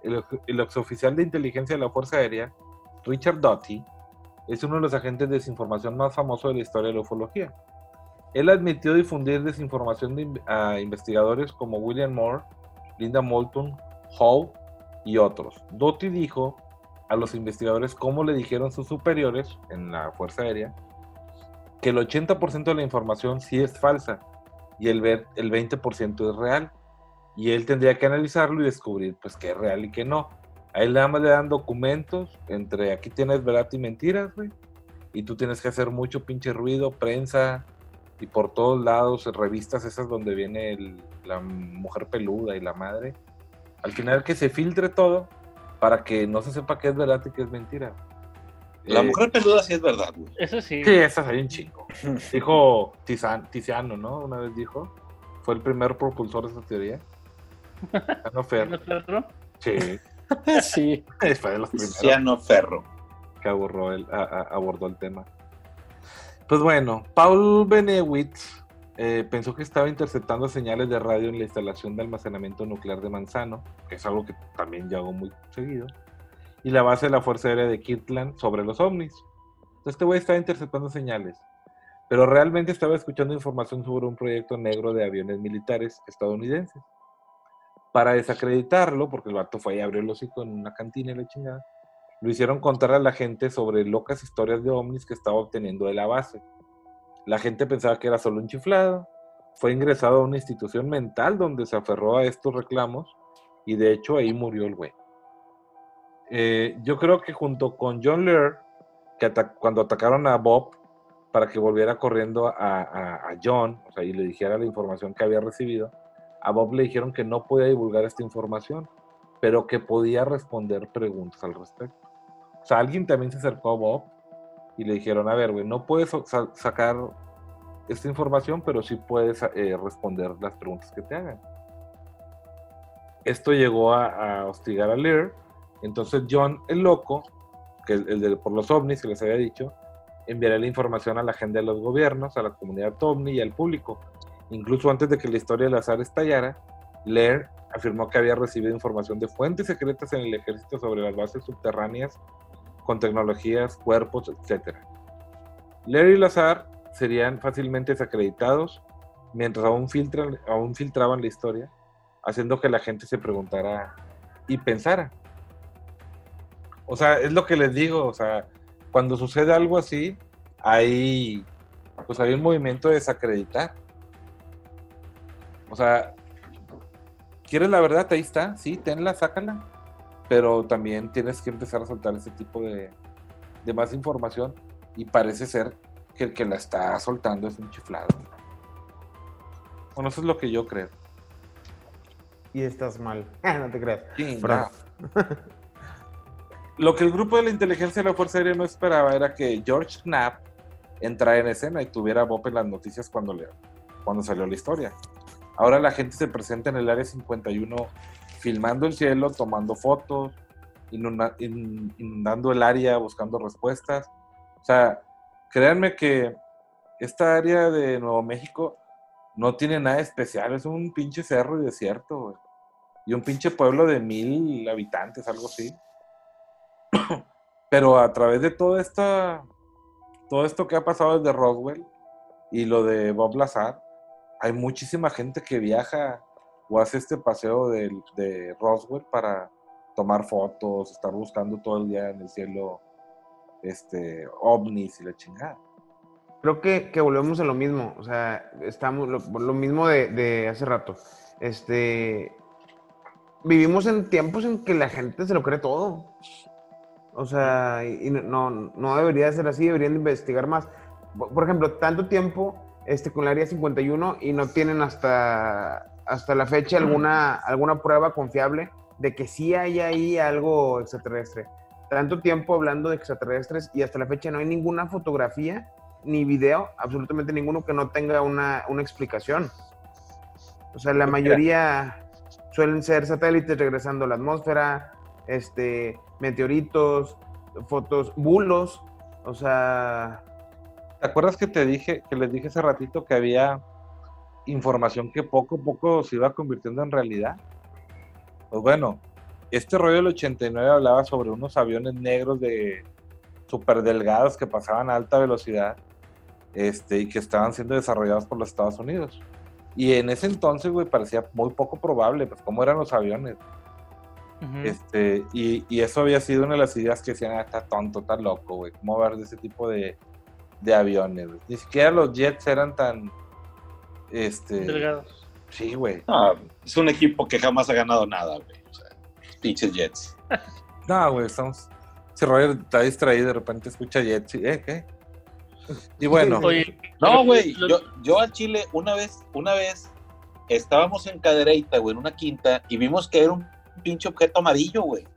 S1: El, el exoficial de inteligencia de la Fuerza Aérea, Richard Doty, es uno de los agentes de desinformación más famosos de la historia de la ufología. Él admitió difundir desinformación de in- a investigadores como William Moore, Linda Moulton, Hall y otros. Doty dijo a los investigadores cómo le dijeron sus superiores en la Fuerza Aérea que el 80% de la información sí es falsa y el, el 20% es real. Y él tendría que analizarlo y descubrir pues qué es real y qué no. A él nada más le dan documentos entre aquí tienes verdad y mentiras, güey. Y tú tienes que hacer mucho pinche ruido, prensa y por todos lados, revistas esas donde viene el- la mujer peluda y la madre. Al final que se filtre todo para que no se sepa qué es verdad y qué es mentira.
S5: La
S1: Eh,
S5: mujer peluda sí es verdad, güey.
S2: Eso sí.
S1: Sí, esas hay un chingo. Dijo Tizan- Tiziano, ¿no? Una vez dijo. Fue el primer propulsor de esa teoría. Tiziano Ferro.
S2: ¿No?
S1: Sí,
S3: Sí.
S1: fue de los primeros
S5: Ferro.
S1: que abordó el, a- a- abordó el tema. Pues bueno, Paul Benewitz eh, pensó que estaba interceptando señales de radio en la instalación de almacenamiento nuclear de Manzano, que es algo que también yo hago muy seguido, y la base de la Fuerza Aérea de Kirtland sobre los ovnis. Entonces, este güey estaba interceptando señales, pero realmente estaba escuchando información sobre un proyecto negro de aviones militares estadounidenses. Para desacreditarlo, porque el vato fue y abrió el hocico en una cantina y la chingada, lo hicieron contar a la gente sobre locas historias de ovnis que estaba obteniendo de la base. La gente pensaba que era solo un chiflado. Fue ingresado a una institución mental donde se aferró a estos reclamos y de hecho ahí murió el güey. Eh, yo creo que junto con John Lear, que cuando atacaron a Bob para que volviera corriendo a, a- a John, o sea, y le dijera la información que había recibido, a Bob le dijeron que no podía divulgar esta información, pero que podía responder preguntas al respecto. O sea, alguien también se acercó a Bob y le dijeron, a ver, güey, no puedes sa- sacar esta información, pero sí puedes eh, responder las preguntas que te hagan. Esto llegó a, a hostigar a Lear, entonces John, el loco, que el, el de por los ovnis que les había dicho, enviará la información a la agenda de los gobiernos, a la comunidad ovni y al público. Incluso antes de que la historia del azar estallara, Lear afirmó que había recibido información de fuentes secretas en el ejército sobre las bases subterráneas con tecnologías, cuerpos, etc. Lear y Lazar serían fácilmente desacreditados mientras aún, filtran, aún filtraban la historia, haciendo que la gente se preguntara y pensara. O sea, es lo que les digo, o sea, cuando sucede algo así, hay, pues hay un movimiento de desacreditar. O sea, ¿quieres la verdad? Ahí está, sí, tenla, sácala. Pero también tienes que empezar a soltar ese tipo de, de más información. Y parece ser que el que la está soltando es un chiflado. Bueno, eso es lo que yo creo.
S4: Y estás mal. no te creas.
S1: Sí,
S4: Bravo.
S1: no. Lo que el grupo de la inteligencia de la Fuerza Aérea no esperaba era que George Knapp entrara en escena y tuviera a Bob en las noticias cuando, le, cuando salió la historia. Ahora la gente se presenta en el área 51 filmando el cielo, tomando fotos, inunda- in- inundando el área, buscando respuestas. O sea, créanme que esta área de Nuevo México no tiene nada especial, es un pinche cerro y desierto. Y un pinche pueblo de mil habitantes, algo así. Pero a través de todo esta, todo esto que ha pasado desde Roswell y lo de Bob Lazar, hay muchísima gente que viaja o hace este paseo de, Roswell para tomar fotos, estar buscando todo el día en el cielo este, ovnis y la chingada.
S4: Creo que, volvemos a lo mismo. O sea, estamos lo, mismo de, hace rato. Este. Vivimos en tiempos en que la gente se lo cree todo. O sea, y, no, no debería ser así, deberían de investigar más. Por ejemplo, tanto tiempo este, con el área 51 y no tienen hasta, hasta la fecha alguna, alguna prueba confiable de que sí hay ahí algo extraterrestre. Tanto tiempo hablando de extraterrestres y hasta la fecha no hay ninguna fotografía ni video, absolutamente ninguno que no tenga una, una explicación. O sea, la mayoría suelen ser satélites regresando a la atmósfera, este, meteoritos, fotos, bulos, o sea,
S1: ¿Te acuerdas que te dije, que les dije hace ratito que había información que poco a poco se iba convirtiendo en realidad? Pues bueno, este rollo del 89 hablaba sobre unos aviones negros de súper delgados que pasaban a alta velocidad este, y que estaban siendo desarrollados por los Estados Unidos. Y en ese entonces, güey, parecía muy poco probable, pues cómo eran los aviones.
S2: Ujú.
S1: Este, y, y eso había sido una de las ideas que decían, ah, está tonto, está loco, güey. ¿Cómo ver de ese tipo de, de aviones? güey? Ni siquiera los jets eran tan. Este.
S2: Delgados.
S1: Sí, güey.
S5: No, es un equipo que jamás ha ganado nada, güey. O sea, pinches Jets.
S1: No, güey, estamos. Si Roger está distraído, de repente escucha jets. y, ¿Eh? ¿Qué? Y bueno,
S2: Oye,
S5: No, güey.
S2: lo-
S5: Yo, yo al Chile, una vez, una vez, estábamos en Cadereyta, güey, en una quinta, y vimos que era un pinche objeto amarillo, güey.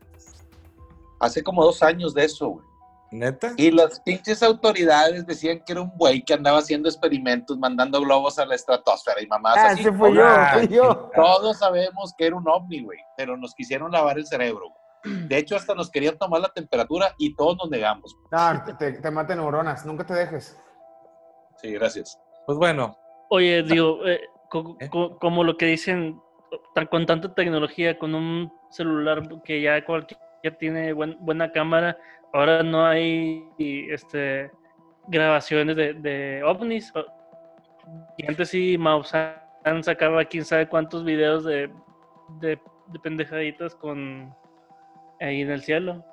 S5: Hace como dos años de eso, güey.
S1: ¿Neta?
S5: Y las pinches autoridades decían que era un güey que andaba haciendo experimentos, mandando globos a la estratosfera y mamás
S4: ah,
S5: así.
S4: ese fui yo,
S1: Ah,
S4: fui yo.
S5: Todos sabemos que era un ovni, güey, pero nos quisieron lavar el cerebro. De hecho, hasta nos querían tomar la temperatura y todos nos negamos.
S4: No, te, te, te mata neuronas, nunca te dejes.
S5: Sí, gracias.
S1: Pues bueno,
S2: Oye, digo, eh, co-
S1: ¿Eh?
S2: co- como lo que dicen, tan- con tanta tecnología, con un celular que ya cualquiera tiene buen- buena cámara, ahora no hay este, grabaciones de, ovnis. Y antes sí, Maussan sacaba quién sabe cuántos videos de, de, de pendejaditas con ahí en el cielo.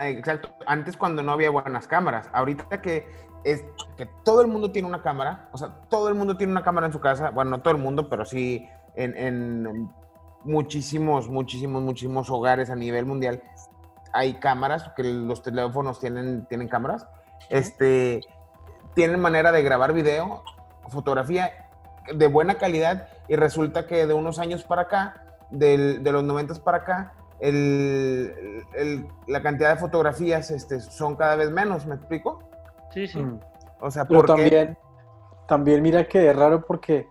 S4: exacto. Antes cuando no había buenas cámaras. Ahorita que es que todo el mundo tiene una cámara, o sea, todo el mundo tiene una cámara en su casa. Bueno, no todo el mundo, pero sí en muchísimos, muchísimos, muchísimos hogares a nivel mundial hay cámaras, que los teléfonos tienen, tienen cámaras. Este, tienen manera de grabar video, fotografía de buena calidad y resulta que de unos años para acá, del- de los 90 para acá, el- el- la cantidad de fotografías este, son cada vez menos, ¿me explico?
S2: Sí, sí.
S3: Mm.
S4: O sea,
S3: Pero también, también mira que es raro porque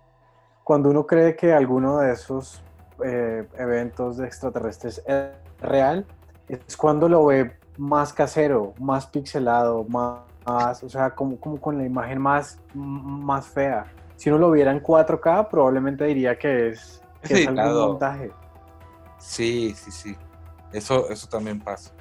S3: cuando uno cree que alguno de esos eh, eventos de extraterrestres es real, es cuando lo ve más casero, más pixelado, más, más- o sea, como, como con la imagen más, más fea. Si uno lo viera en 4K, probablemente diría que es, que
S1: Es
S3: es algún
S1: editado.
S3: montaje.
S1: Sí, sí, sí. Eso, eso también pasa.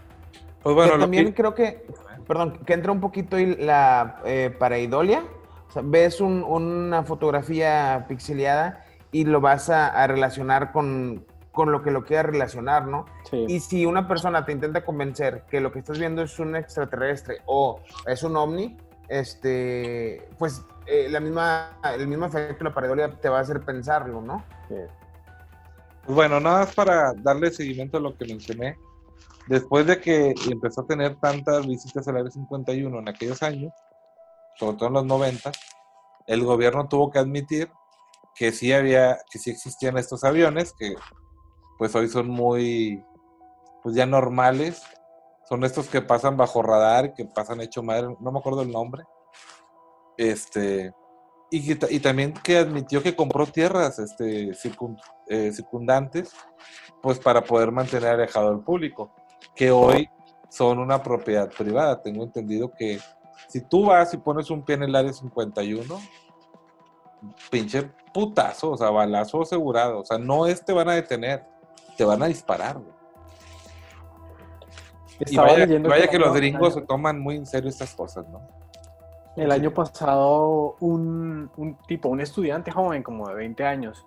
S1: Pues
S4: Que
S1: bueno, lo
S4: también
S1: que-
S4: creo que, perdón, que entra un poquito la eh, pareidolia. O sea, ves un- una fotografía pixeleada y lo vas a, a relacionar con, con lo que lo quieras relacionar, ¿no?
S3: Sí.
S4: Y si una persona te intenta convencer que lo que estás viendo es un extraterrestre o es un ovni, este, pues eh, la misma, el mismo efecto de la pareidolia te va a hacer pensarlo, ¿no?
S1: Pues bueno, nada más para darle seguimiento a lo que mencioné. Después de que empezó a tener tantas visitas al Área 51 en aquellos años, sobre todo en los 90, el gobierno tuvo que admitir que sí había, que sí existían estos aviones, que pues hoy son muy, pues ya normales. Son estos que pasan bajo radar, que pasan hecho madre, no me acuerdo el nombre. Este, y, y también que admitió que compró tierras este, circun- eh, circundantes, pues para poder mantener alejado al público, que hoy son una propiedad privada. Tengo entendido que si tú vas y pones un pie en el área 51, pinche putazo, o sea, balazo asegurado, o sea, no es te van a detener, te van a disparar, güey. Y vaya, que los gringos se toman muy en serio estas cosas, ¿no?
S3: El año pasado, un, un tipo, un estudiante joven, como de 20 años,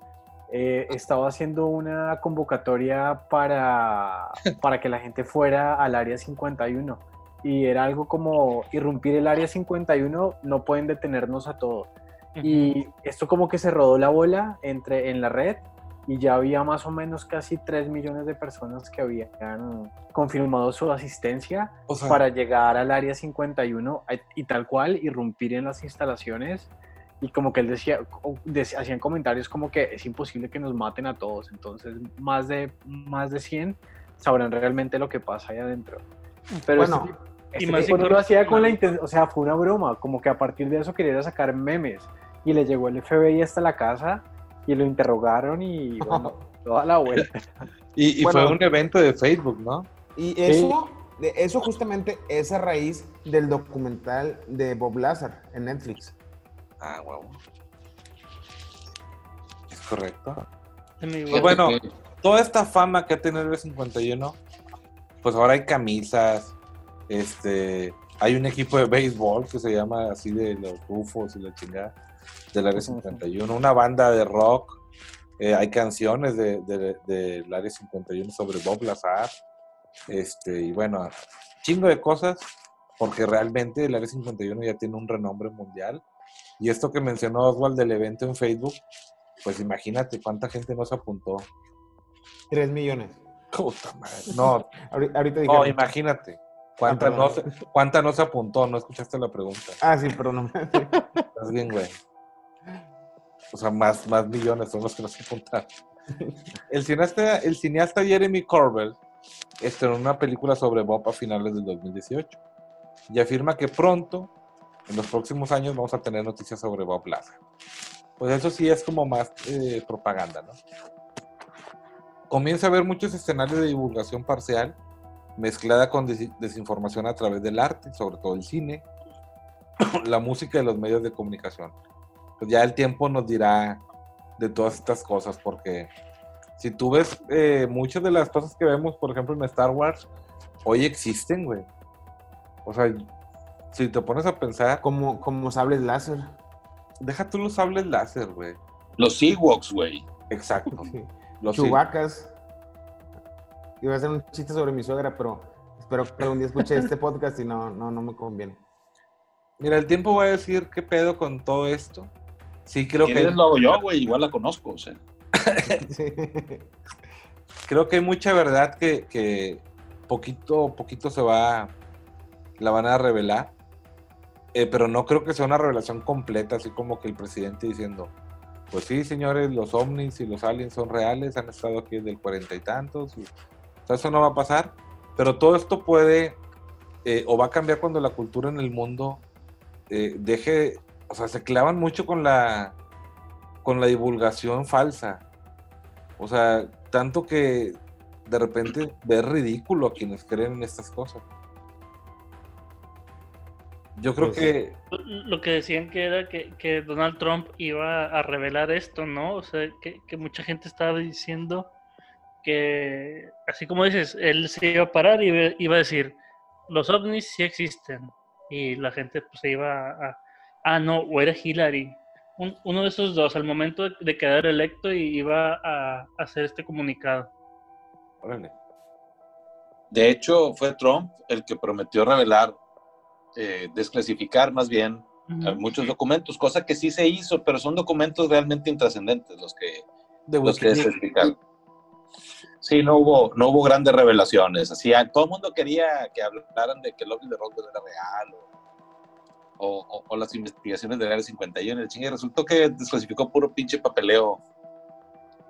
S3: eh, estaba haciendo una convocatoria para, para que la gente fuera al área 51. Y era algo como irrumpir el área 51, no pueden detenernos a todos. Y esto como que se rodó la bola entre, en la red y ya había más o menos casi 3 millones de personas que habían confirmado su asistencia
S1: O sea,
S3: para llegar al área 51 a- y tal cual irrumpir en las instalaciones. Y como que él decía, hacían comentarios como que es imposible que nos maten a todos, entonces más de, más de 100 sabrán realmente lo que pasa ahí adentro. Pero
S4: Bueno,
S3: este, tipo-
S2: y
S3: este
S2: más
S3: tipo no lo hacía con la intención, o sea, fue una broma, como que a partir de eso quería sacar memes y le llegó el FBI hasta la casa y lo interrogaron y bueno, toda la vuelta.
S1: y, y
S4: bueno.
S1: fue un evento de Facebook, ¿no?
S4: Y eso, de- eso justamente es a raíz del documental de Bob Lazar en Netflix.
S1: Ah, huevo. Es correcto. Pues bueno, toda esta fama que ha tenido el 51, pues ahora hay camisas, este, hay un equipo de béisbol que se llama así de los UFOs y la chingada del área
S3: Ujú.
S1: 51, una banda de rock, eh, hay canciones de, de- del área 51 sobre Bob Lazar, este, y bueno, chingo de cosas, porque realmente el área 51 ya tiene un renombre mundial. Y esto que mencionó Oswald del evento en Facebook, pues imagínate cuánta gente no se apuntó.
S4: 3 millones.
S1: Puta madre. No,
S4: Ahori- Ahorita
S1: no, imagínate. ¿Cuánta,
S4: Ah,
S1: no se, ¿Cuánta no se apuntó? No escuchaste la pregunta.
S4: Ah, sí, perdón.
S1: Estás bien, güey. O sea, más, más millones son los que no se apuntaron. El cineasta, el cineasta Jeremy Corbell estrenó una película sobre Bob a finales del 2018 y afirma que pronto, en los próximos años, vamos a tener noticias sobre Bob Lazar. Pues eso sí es como más eh, propaganda, ¿no? Comienza a haber muchos escenarios de divulgación parcial mezclada con des- desinformación a través del arte, sobre todo el cine, la música y los medios de comunicación. Pues ya el tiempo nos dirá de todas estas cosas, porque si tú ves eh, muchas de las cosas que vemos, por ejemplo, en Star Wars, hoy existen, güey. O sea, si te pones a pensar,
S4: como, como sables láser.
S1: deja tú los sables láser, güey.
S5: Los Ewoks, güey.
S1: Exacto.
S4: Sí.
S1: Los
S4: Chubacas. Iba a hacer un chiste sobre mi suegra, pero espero que algún día escuche este podcast y no, no, no me conviene.
S1: Mira, el tiempo va a decir qué pedo con todo esto. Sí, creo
S5: Si
S1: que
S5: lo hago yo, güey, igual la conozco, o sea.
S4: Sí.
S1: creo que hay mucha verdad que, que poquito poquito se va la van a revelar Eh, pero no creo que sea una revelación completa así como que el presidente diciendo pues sí señores los ovnis y los aliens son reales han estado aquí desde el cuarenta y tantos y- o sea, eso no va a pasar pero todo esto puede eh, o va a cambiar cuando la cultura en el mundo eh, deje o sea se clavan mucho con la con la divulgación falsa o sea, tanto que de repente ves ridículo a quienes creen en estas cosas. Yo creo
S4: Pues
S1: que
S2: Lo que decían que era que, que Donald Trump iba a revelar esto, ¿no? O sea, que, que mucha gente estaba diciendo que, así como dices, él se iba a parar y iba- iba a decir, los ovnis sí existen. Y la gente pues se iba a... Ah, no, o era Hillary. Un- uno de esos dos, al momento de, de quedar electo, y iba a hacer este comunicado.
S1: órale,
S5: De hecho, fue Trump el que prometió revelar, eh, desclasificar más bien eh, muchos documentos, cosa que sí se hizo, pero son documentos realmente intrascendentes los que,
S1: de
S5: los que desclasificaron. Sí, no hubo, no hubo grandes revelaciones. Así, a- todo el mundo quería que hablaran de que el ovni de Roswell era real o, o- o- o las investigaciones del Área 51. El chingue resultó que desclasificó puro pinche papeleo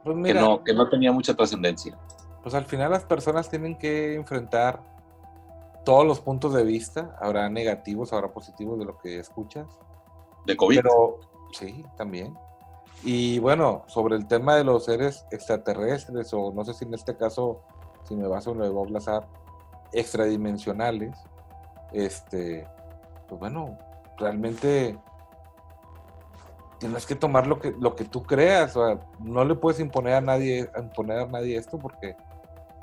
S1: Pues
S5: que,
S1: mira,
S5: no, que no tenía mucha trascendencia.
S1: pues al final las personas tienen que enfrentar todos los puntos de vista, habrá negativos, habrá positivos de lo que escuchas,
S5: De COVID.
S1: pero sí, también. Y bueno, sobre el tema de los seres extraterrestres, o no sé si en este caso, si me baso en lo de Bob Lazar, extradimensionales, este, pues bueno, realmente tienes que tomar lo que, lo que tú creas, o sea, no le puedes imponer a nadie, imponer a nadie esto porque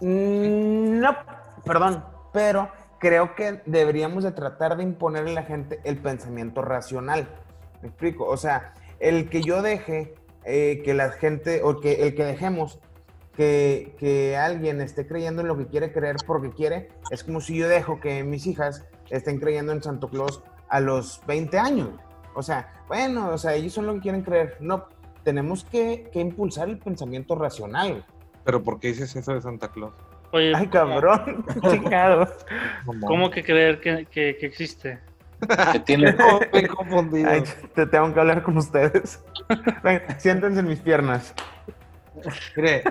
S4: Mm, No, perdón, pero creo que deberíamos de tratar de imponerle a la gente el pensamiento racional. ¿Me explico? O sea, el que yo deje eh, que la gente, o que el que dejemos que, que alguien esté creyendo en lo que quiere creer porque quiere, es como si yo dejo que mis hijas estén creyendo en Santo Claus a los 20 años. O sea, bueno, o sea, ellos son lo que quieren creer. No, tenemos que, que impulsar el pensamiento racional.
S1: Pero ¿por qué dices eso de Santa Claus?
S2: Oye,
S4: Ay, cabrón, chingado.
S2: ¿cómo que creer que, que- que existe?
S5: Que tiene,
S1: Estoy confundido.
S4: Ay, te tengo que hablar con ustedes. Venga, siéntense en mis piernas.
S1: Mire,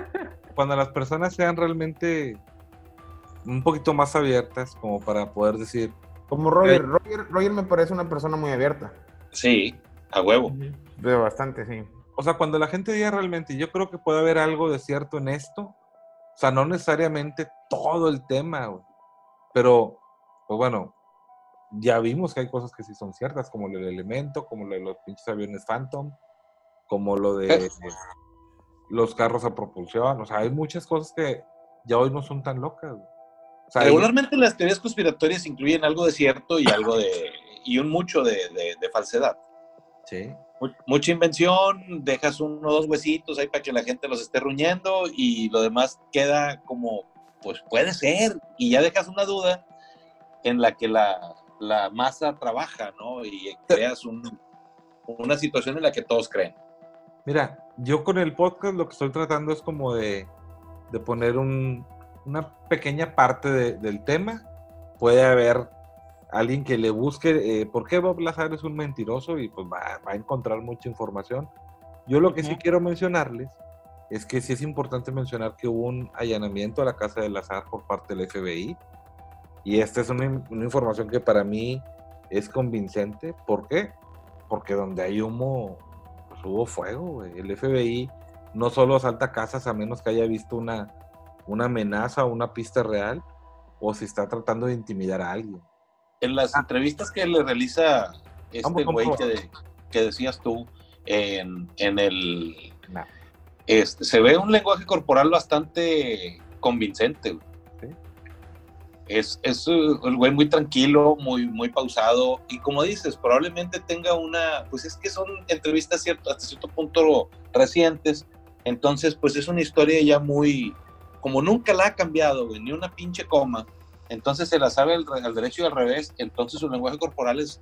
S1: cuando las personas sean realmente un poquito más abiertas, como para poder decir,
S4: Como Roger. Roger, Roger me parece una persona muy abierta.
S5: sí, a huevo.
S4: Pero bastante, sí.
S1: o sea, cuando la gente diga realmente, yo creo que puede haber algo de cierto en esto, o sea, no necesariamente todo el tema, güey, pero, pues bueno, ya vimos que hay cosas que sí son ciertas, como lo del elemento, como lo de los pinches aviones Phantom, como lo de los carros a propulsión, o sea, hay muchas cosas que ya hoy no son tan locas. güey. O sea, hay-
S5: Regularmente las teorías conspiratorias incluyen algo de cierto y algo de y un mucho de, de- de falsedad.
S1: Sí.
S5: Mu- Mucha invención, dejas uno o dos huesitos ahí para que la gente los esté ruñendo y lo demás queda como, pues puede ser, y ya dejas una duda en la que la, la masa trabaja, ¿no? Y creas un- una situación en la que todos creen.
S1: Mira, yo con el podcast lo que estoy tratando es como de, de poner un- una pequeña parte de- del tema. Puede haber alguien que le busque eh, por qué Bob Lazar es un mentiroso y pues va, va a encontrar mucha información. Yo lo que sí quiero mencionarles es que sí es importante mencionar que hubo un allanamiento a la casa de Lazar por parte del FBI. Y esta es una, una información que para mí es convincente. ¿Por qué? Porque donde hay humo, pues hubo fuego, güey. El FBI no solo asalta casas a menos que haya visto una, una amenaza o una pista real, o si está tratando de intimidar a alguien.
S5: En las entrevistas que le realiza este güey que, que decías tú en, en el...
S1: No.
S5: Este, se ve un lenguaje corporal bastante convincente. güey.
S1: Sí.
S5: Es, es uh, el güey muy tranquilo, muy, muy pausado y como dices, probablemente tenga una, pues es que son entrevistas cierto, hasta cierto punto recientes, entonces pues es una historia ya muy, como nunca la ha cambiado, güey, ni una pinche coma, entonces se la sabe al, al derecho y al revés, entonces su lenguaje corporal es,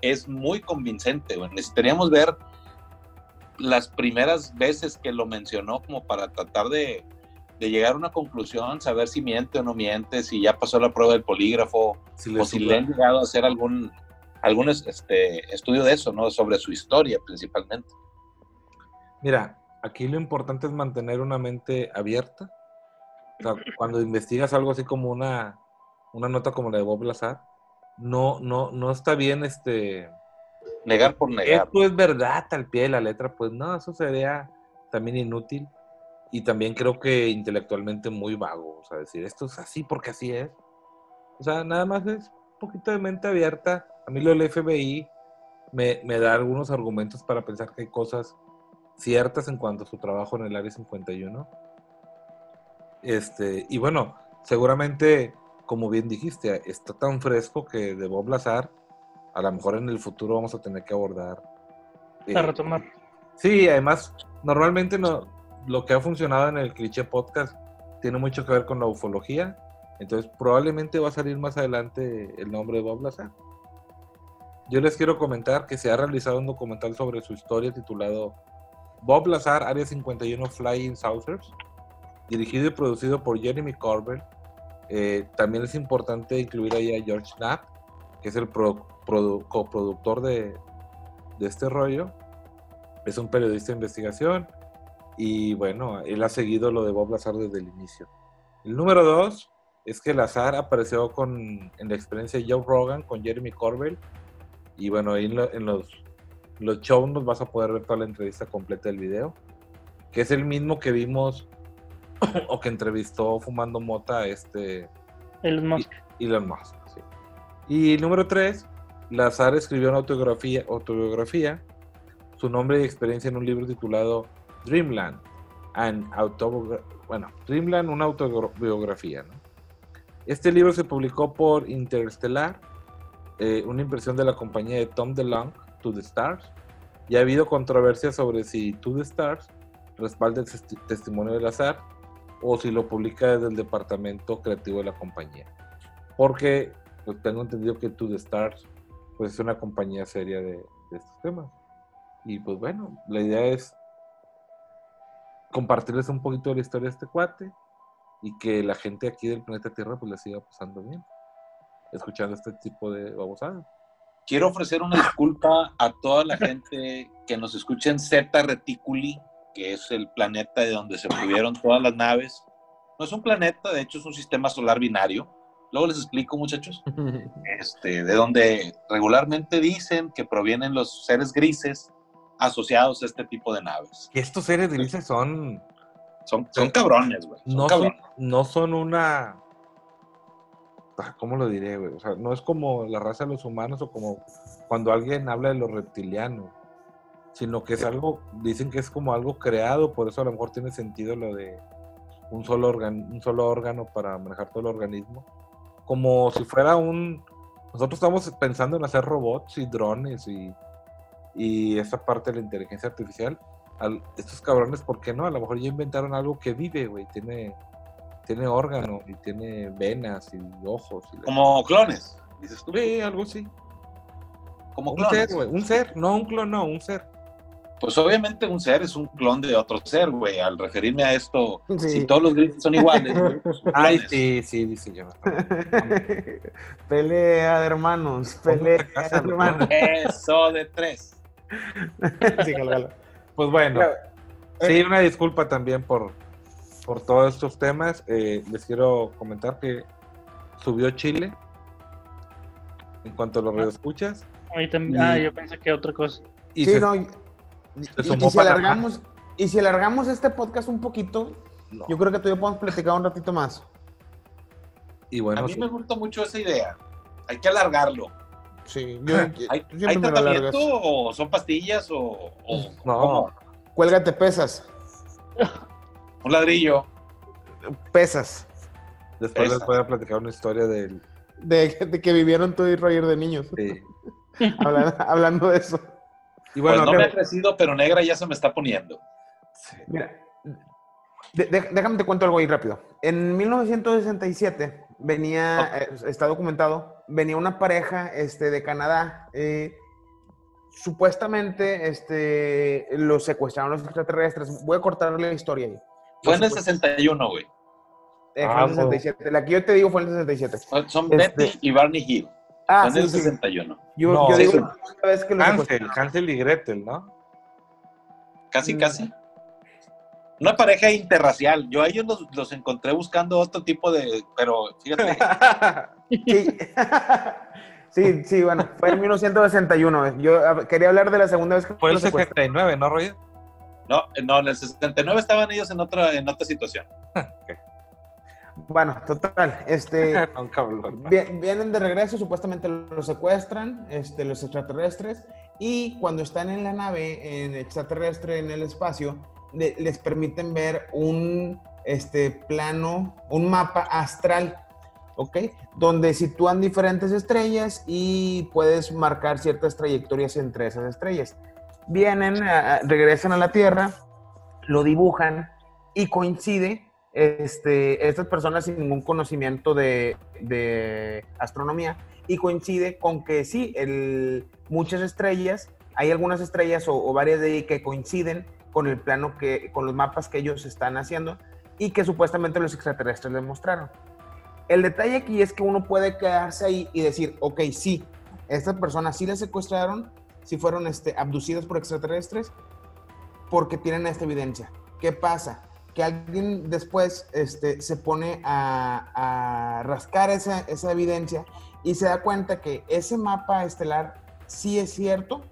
S5: es muy convincente. güey. Necesitaríamos ver las primeras veces que lo mencionó como para tratar de, de llegar a una conclusión, saber si miente o no miente, si ya pasó la prueba del polígrafo, o si le han llegado a hacer algún, algún es- este, estudio de eso, ¿no? Sobre su historia principalmente.
S1: Mira, aquí lo importante es mantener una mente abierta. Sea, cuando investigas algo así como una, una nota como la de Bob Lazar, no, no, no está bien este.
S5: Negar por negar.
S1: Esto es verdad al pie de la letra, pues no, eso sería también inútil y también creo que intelectualmente muy vago. O sea, decir esto es así porque así es. O sea, nada más es un poquito de mente abierta. A mí lo del FBI me, me da algunos argumentos para pensar que hay cosas ciertas en cuanto a su trabajo en el Área 51. Este, y bueno, seguramente, como bien dijiste, está tan fresco que de Bob Lazar, a lo mejor en el futuro vamos a tener que abordar. eh,
S2: A retomar.
S1: Sí, además, normalmente no, lo que ha funcionado en el cliché podcast tiene mucho que ver con la ufología. Entonces, probablemente va a salir más adelante el nombre de Bob Lazar. Yo les quiero comentar que se ha realizado un documental sobre su historia titulado Bob Lazar, Área 51 Flying Saucers, dirigido y producido por Jeremy Corbell. Eh, también es importante incluir ahí a George Knapp, que es el pro- produ- coproductor de, de este rollo. Es un periodista de investigación y bueno, él ha seguido lo de Bob Lazar desde el inicio. El número dos es que Lazar apareció con, en la experiencia de Joe Rogan con Jeremy Corbell y bueno, ahí en, lo- en los, los shows nos vas a poder ver toda la entrevista completa del video, que es el mismo que vimos o que entrevistó fumando mota a este
S2: Elon Musk.
S1: Elon Musk. sí. Y número tres, Lazar escribió una autobiografía, autobiografía, su nombre y experiencia en un libro titulado Dreamland, an bueno, Dreamland, una autobiografía. ¿no? Este libro se publicó por Interstellar, eh, una impresión de la compañía de Tom DeLonge, To the Stars, y ha habido controversia sobre si To the Stars respalda el testi- testimonio de Lazar o si lo publica desde el departamento creativo de la compañía. Porque pues, tengo entendido que To The Stars pues, es una compañía seria de, de estos temas. Y pues bueno, la idea es compartirles un poquito de la historia de este cuate y que la gente aquí del planeta Tierra pues la siga pasando bien, escuchando este tipo de babosadas.
S5: Quiero ofrecer una disculpa a toda la gente que nos escucha en Zeta Reticuli, que es el planeta de donde se movieron todas las naves. No es un planeta, de hecho es un sistema solar binario. Luego les explico, muchachos, este, de donde regularmente dicen que provienen los seres grises asociados a este tipo de naves.
S1: Que estos seres grises son
S5: Son, son cabrones, güey.
S1: No son, no son una. ah, ¿Cómo lo diré, güey? O sea, no es como la raza de los humanos o como cuando alguien habla de los reptilianos, sino que es algo, dicen que es como algo creado, por eso a lo mejor tiene sentido lo de un solo, organ, un solo órgano para manejar todo el organismo. Como si fuera un. Nosotros estamos pensando en hacer robots y drones y, y esa parte de la inteligencia artificial al- estos cabrones, ¿por qué no? A lo mejor ya inventaron algo que vive, güey. Tiene, tiene órganos y tiene venas y ojos. Y
S5: Como clones, dices tú.
S1: Sí, algo así.
S5: Como
S1: Un
S5: clones.
S1: ser, güey. Un ser. No un clon, no, un ser.
S5: Pues obviamente un ser es un clon de otro ser, güey. Al referirme a esto,
S4: Sí.
S5: si todos los grises son iguales, güey, pues son
S1: Ay, sí, sí, dice yo.
S4: pelea de hermanos, pelea de hermanos.
S5: Eso de tres.
S4: Sí, jalo.
S1: Pues bueno,
S4: Claro.
S1: sí, una disculpa también por, por todos estos temas. Eh, les quiero comentar que subió Chile. En cuanto a los
S2: también,
S1: Y-
S2: ah, yo pensé que otra cosa.
S1: Y
S4: Sí,
S1: se-
S4: no, y, y- y si alargamos, y si alargamos este podcast un poquito,
S1: no.
S4: yo creo que todavía podemos platicar un ratito más.
S1: Y
S5: A
S1: bueno,
S5: mí me gusta mucho esa idea. Hay que alargarlo.
S4: Sí, yo,
S5: ¿Hay,
S4: tú
S5: hay tratamiento o son pastillas o, o
S1: no.
S5: cómo?
S4: Cuélgate pesas.
S5: un ladrillo?
S4: Pesas.
S1: Después les voy a platicar una historia del.
S4: De, de que vivieron tú y Roger de niños.
S1: de-
S4: Hablando, hablando de eso.
S1: Y
S5: Pues
S1: bueno,
S5: no me ha crecido, pero negra ya se me está poniendo.
S4: Mira, de- de- déjame te cuento algo ahí rápido. En 1967, venía, eh, está documentado, venía una pareja este, de Canadá. eh, supuestamente este, los secuestraron los extraterrestres. Voy a cortar la historia ahí.
S5: Fue en el
S4: Los secuest-
S5: 61, güey.
S4: eh, fue
S1: Ah,
S4: en el 67. La que yo te digo fue en el 67.
S5: Son- Son
S4: Este-
S5: Betty y Barney Hill.
S4: Ah,
S5: en
S4: sí,
S5: el
S4: sí.
S5: 61.
S4: Yo,
S1: No,
S4: yo digo
S1: sí.
S4: la segunda vez que
S1: Hansel. Hansel y Gretel, ¿no?
S5: Casi,
S4: Mm.
S5: casi. Una pareja interracial. Yo a ellos los, los encontré buscando otro tipo de. Pero fíjate,
S4: Sí. sí, sí, bueno, fue en 1961. Yo quería hablar de la segunda vez que
S1: Fue el
S4: los secuestraron.
S1: 69, ¿no, Roger?
S5: no, no, en el 69 estaban ellos en otra, en otra situación.
S4: Bueno, total, este... Vienen de regreso, supuestamente los secuestran, este, los extraterrestres, y cuando están en la nave en extraterrestre en el espacio, le- les permiten ver un este, plano, un mapa astral, ¿ok? Donde sitúan diferentes estrellas y puedes marcar ciertas trayectorias entre esas estrellas. Vienen, regresan a la Tierra, lo dibujan y coincide este, estas personas sin ningún conocimiento de, astronomía y coincide con que sí, muchas estrellas, hay algunas estrellas o, o varias de ahí que coinciden con el plano que, con los mapas que ellos están haciendo y que supuestamente los extraterrestres les mostraron. El detalle aquí es que uno puede quedarse ahí y decir, ok, sí, estas personas sí las secuestraron, sí fueron este, abducidas por extraterrestres, porque tienen esta evidencia. ¿Qué pasa? Que alguien después este, se pone a, a rascar esa, esa evidencia y se da cuenta que ese mapa estelar sí es cierto,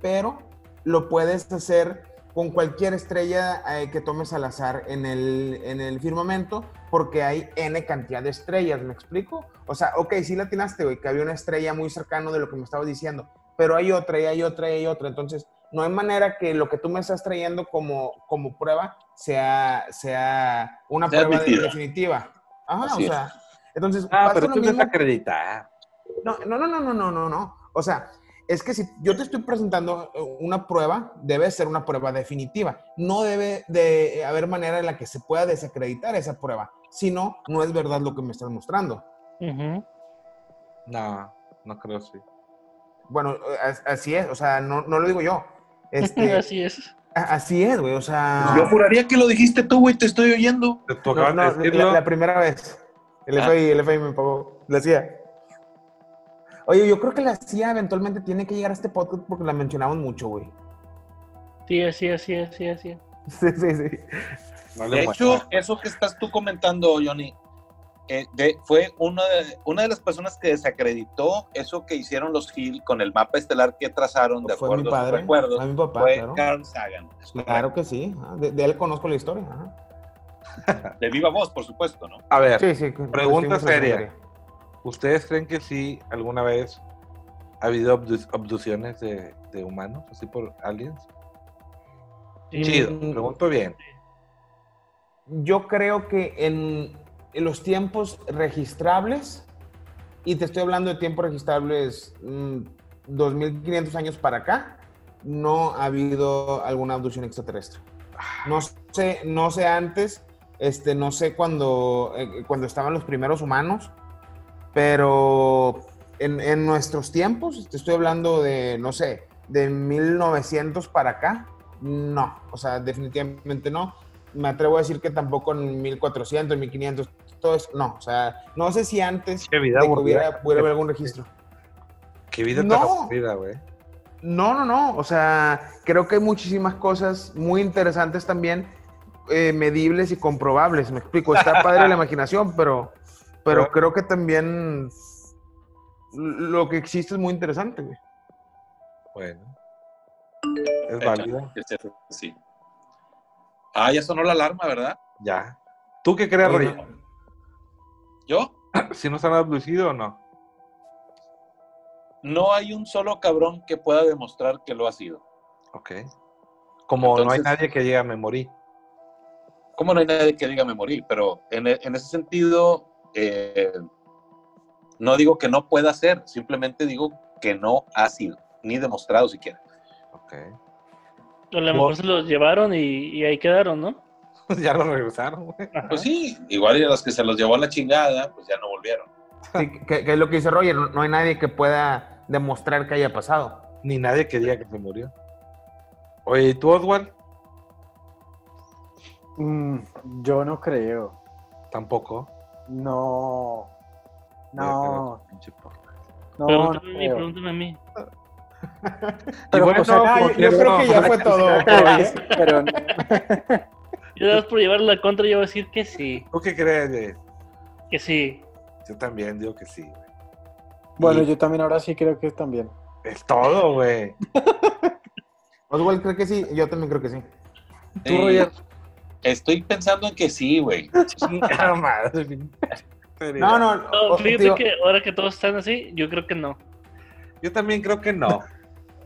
S4: pero lo puedes hacer con cualquier estrella eh, que tomes al azar en el, en el firmamento, porque hay N cantidad de estrellas, ¿me explico? O sea, ok, sí la atinaste, güey, que había una estrella muy cercano de lo que me estabas diciendo, pero hay otra, y hay otra, y hay otra. Entonces, no hay manera que lo que tú me estás trayendo como, como prueba sea, sea una
S5: Sea
S4: prueba de- definitiva. Ajá,
S5: Así
S4: o
S5: es.
S4: sea, entonces,
S1: Ah,
S4: pasa
S1: pero
S4: lo
S1: tú desacreditar.
S4: no, no, no, no, no, no, no, no. O sea, es que si yo te estoy presentando eh, una prueba, debe ser una prueba definitiva. No debe de haber manera en la que se pueda desacreditar esa prueba. Si no, no es verdad lo que me estás mostrando.
S1: No, no creo sí.
S4: Bueno, eh, as- así es, o sea, no, no lo digo yo. Este,
S2: Así es.
S4: Así es, güey, o sea...
S5: Yo juraría que lo dijiste tú, güey, te estoy oyendo.
S1: Tú
S4: No,
S1: acabas
S4: no,
S1: de decirlo.
S4: la, la primera vez. El
S5: Ah.
S4: FBI, el FBI me pagó. La CIA. Oye, yo creo que la CIA eventualmente tiene que llegar a este podcast porque la mencionamos mucho, güey.
S2: Sí, así es, así es, así es, así es.
S4: Sí, sí, sí.
S1: No le
S5: De hecho, eso que estás tú comentando, Johnny, eh, de- fue una de, una de las personas que desacreditó eso que hicieron los Hill con el mapa estelar que trazaron, de
S4: Fue
S5: acuerdo
S4: mi
S5: a
S4: padre,
S5: recuerdos,
S4: fue mi papá,
S5: fue
S4: claro.
S5: Carl Sagan.
S4: Claro que sí. ah, De, de él conozco la historia. ajá.
S5: De viva voz, por supuesto, ¿no?
S1: A ver,
S4: Sí, sí.
S1: Pregunta seria. ¿ustedes creen que sí alguna vez ha habido abdu- abducciones de, de humanos, así por aliens?
S2: Sí,
S1: Chido,
S4: Mm.
S1: pregunto bien.
S4: Yo creo que en los tiempos registrables, y te estoy hablando de tiempos registrables mm, 2500 años para acá, no ha habido alguna abducción extraterrestre. No sé, no sé antes, este, no sé cuando, eh, cuando estaban los primeros humanos, pero en, en nuestros tiempos, te estoy hablando de, no sé, de 1900 para acá, no, o sea, definitivamente no. Me atrevo a decir que tampoco en 1400, 1500, todo eso, no, o sea, no sé si antes
S1: Qué vida
S4: de que
S1: aburrida.
S4: hubiera, pudiera haber algún registro.
S1: Qué vida tan
S4: No.
S1: aburrida, güey.
S4: No, no, no. O sea, creo que hay muchísimas cosas muy interesantes también, eh, medibles y comprobables. Me explico. Está padre la imaginación, pero, pero creo que también lo que existe es muy interesante. güey.
S1: Bueno. Es válido.
S5: Sí. Ah, ya sonó la alarma, ¿verdad?
S1: Ya. ¿Tú qué crees, Roger?
S5: ¿Yo?
S1: ¿Si nos han abducido o no?
S5: No hay un solo cabrón que pueda demostrar que lo ha sido.
S1: Ok. Como no hay nadie que diga me morí.
S5: ¿Cómo no hay nadie que diga me morí? Pero en, e- en ese sentido, eh, no digo que no pueda ser, simplemente digo que no ha sido, ni demostrado siquiera.
S1: Ok.
S2: A lo mejor se los llevaron y, y ahí quedaron, ¿no?
S1: ya lo regresaron, güey.
S5: Pues sí, igual y a los que se los llevó a la chingada, pues ya no volvieron.
S4: Sí, que, que es lo que dice Roger, no, no hay nadie que pueda demostrar que haya pasado.
S1: Ni nadie que diga que se murió. Oye, ¿y tú, Oswald?
S3: Mm, yo no creo.
S1: Tampoco.
S3: No. No.
S1: Pinche podcast.
S3: No, no
S2: Pregúntame a mí, pregúntame a mí.
S3: Pero,
S1: bueno,
S3: o sea,
S4: Ah, yo, creo que ya fue todo.
S3: Pero
S2: Yo nada más por llevar la contra, yo voy a decir que sí.
S1: ¿Tú qué crees? de-
S2: Que sí.
S1: Yo también digo que sí, güey.
S3: bueno,
S1: Y
S3: yo también ahora sí creo que también.
S1: Es todo, güey.
S4: Oswald cree que sí, yo también creo que sí.
S1: Tú,
S5: Eh,
S1: Roger.
S5: Estoy pensando en que sí, güey.
S4: No, no,
S2: No,
S4: o-
S2: fíjate
S4: digo,
S2: que ahora que todos están así, yo creo que no.
S1: Yo también creo que no.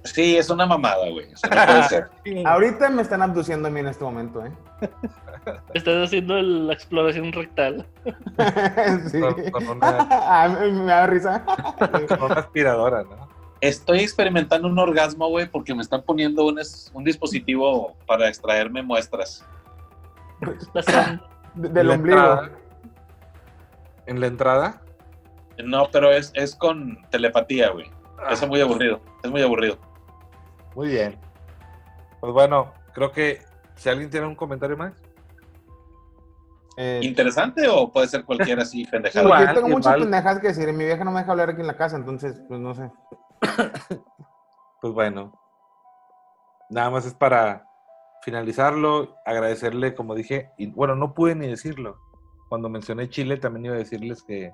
S5: Sí, es una mamada, güey. Eso no puede ser.
S4: ahorita me están abduciendo a mí en este momento, ¿eh?
S2: Están haciendo el- la exploración rectal.
S4: sí.
S1: Con- con una-
S4: Ah, me me da risa.
S1: Con una aspiradora, ¿no?
S5: Estoy experimentando un orgasmo, güey, porque me están poniendo un, es- un dispositivo para extraerme muestras.
S4: De- Del
S1: La
S4: ombligo.
S1: entrada. En la entrada.
S5: No, pero es, es con telepatía, güey. Eso es muy aburrido. Es muy aburrido.
S1: Muy bien. Pues bueno, creo que si alguien tiene un comentario más.
S4: Eh,
S5: ¿Interesante o puede ser cualquiera así, pendejada?
S1: Igual,
S4: yo tengo muchas
S1: igual.
S4: pendejadas que decir. Mi vieja no me deja hablar aquí en la casa, entonces, pues no sé.
S1: Pues bueno. Nada más es para finalizarlo, agradecerle, como dije, y bueno, no pude ni decirlo. Cuando mencioné Chile, también iba a decirles que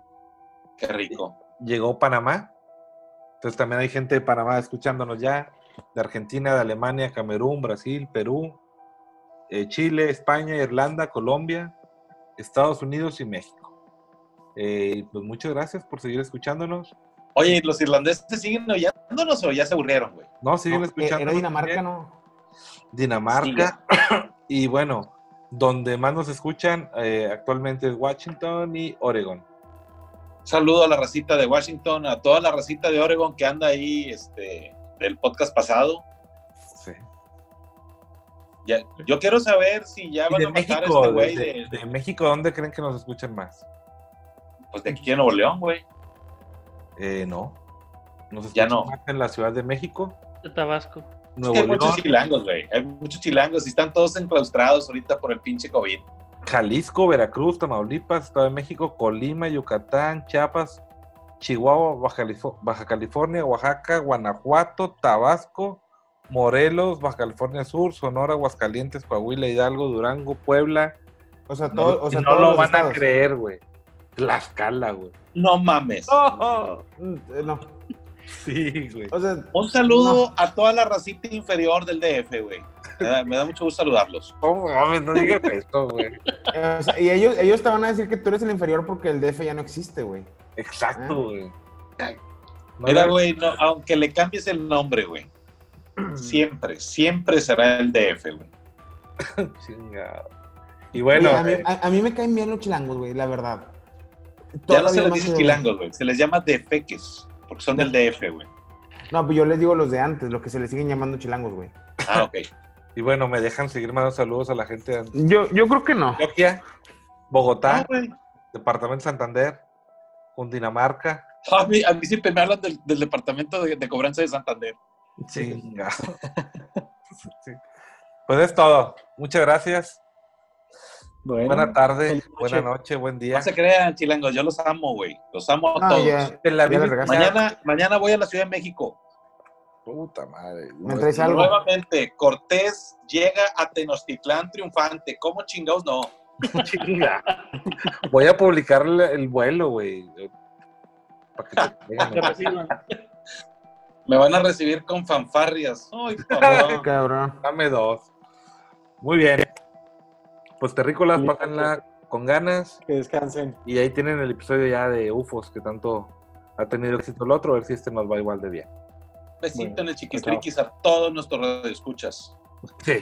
S5: Qué rico.
S1: llegó Panamá. Entonces también hay gente de Panamá escuchándonos ya, de Argentina, de Alemania, Camerún, Brasil, Perú, eh, Chile, España, Irlanda, Colombia, Estados Unidos y México. Eh, pues muchas gracias por seguir escuchándonos.
S5: Oye, ¿y ¿los irlandeses siguen oyéndonos o ya se aburrieron, güey?
S1: No, siguen
S4: No,
S1: escuchando.
S4: era Dinamarca, ¿no?
S1: Dinamarca. y bueno, donde más nos escuchan eh, actualmente es Washington y Oregon.
S5: Saludo a la racita de Washington, a toda la racita de Oregon que anda ahí este, del podcast pasado.
S1: Sí.
S5: Ya, yo quiero saber si ya van
S1: de
S5: a matar a
S1: México,
S5: este güey
S1: de,
S5: de,
S1: de México, ¿dónde creen que nos escuchan más?
S5: pues de aquí de Nuevo León, güey.
S1: Eh, no. Nos
S5: Ya
S1: escuchan
S5: no.
S1: más en la Ciudad de México,
S2: de Tabasco.
S5: Es
S1: Nuevo
S5: que hay
S1: León,
S5: muchos chilangos, güey. Hay muchos chilangos y están todos enclaustrados ahorita por el pinche COVID.
S1: Jalisco, Veracruz, Tamaulipas, Estado de México, Colima, Yucatán, Chiapas, Chihuahua, Baja, Califo- Baja California, Oaxaca, Guanajuato, Tabasco, Morelos, Baja California Sur, Sonora, Aguascalientes, Coahuila, Hidalgo, Durango, Puebla.
S4: O sea, todo,
S1: No,
S4: o sea
S1: y no
S4: todos
S1: lo van
S4: estados.
S1: a creer, güey. Tlaxcala, güey.
S5: No mames.
S4: Mm, eh, No.
S1: Sí, güey.
S4: O sea,
S5: Un saludo a toda la racita inferior del DF, güey. Me da, me da mucho gusto saludarlos.
S1: ¿Cómo mames? No digas esto, güey.
S4: o sea, y ellos, ellos te van a decir que tú eres el inferior porque el DF ya no existe, güey.
S1: Exacto, güey. No
S5: Mira, güey, no, aunque le cambies el nombre, güey. Siempre, siempre será el DF, güey.
S1: Chingado. Y bueno,
S4: Oye, a, mí,
S1: eh,
S4: a- a mí me caen bien los chilangos, güey, la verdad.
S5: Ya no se les dice chilangos, güey. Se les llama defeques, porque son del DF, güey.
S4: No, pues yo les digo los de antes, los que se les siguen llamando chilangos, güey.
S5: Ah, ok.
S1: y bueno, me dejan seguir mandando saludos a la gente de
S4: Yo, yo creo que no.
S1: Bogotá,
S5: Ah, güey.
S1: Departamento de Santander, Cundinamarca.
S5: A mí, a mí siempre me hablan del, del departamento de, de cobranza de Santander.
S1: Sí. Pues es todo. Muchas gracias.
S3: Bueno,
S1: Buena tarde,
S3: noche.
S1: buena noche, buen día.
S5: No se crean, chilangos, yo los amo, güey. Los amo a
S4: No,
S5: todos.
S4: ya,
S1: la
S4: ya.
S5: Mañana, mañana voy a la Ciudad de México.
S1: Puta madre.
S4: ¿Me traes algo?
S5: Nuevamente, Cortés llega a Tenochtitlán triunfante. ¿Cómo chingados no?
S1: Chinga. Voy a publicarle el vuelo, güey. Para que te.
S5: Me van a recibir con fanfarrias. Ay, cabrón.
S4: Cabrón.
S1: Dame dos. Muy bien. Pues terrícolas,
S3: Sí.
S1: pásenla con ganas.
S3: que descansen.
S1: Y ahí tienen el episodio ya de UFOs que tanto ha tenido éxito el otro. A ver si este nos va igual de bien.
S5: Besito
S3: Bueno,
S5: en el chiquistriquis a todos nuestros radioescuchas.
S1: Sí.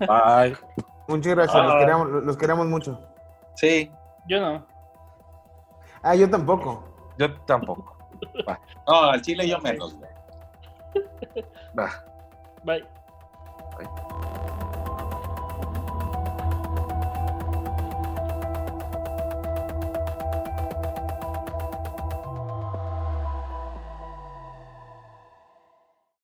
S1: Bye.
S4: Muchas gracias, los
S5: Ah.
S4: queremos, los queremos mucho.
S5: Sí.
S2: Yo no.
S4: Ah, yo tampoco.
S1: Yo tampoco.
S5: No, al chile yo menos.
S1: Va.
S2: Bye.
S1: Bye.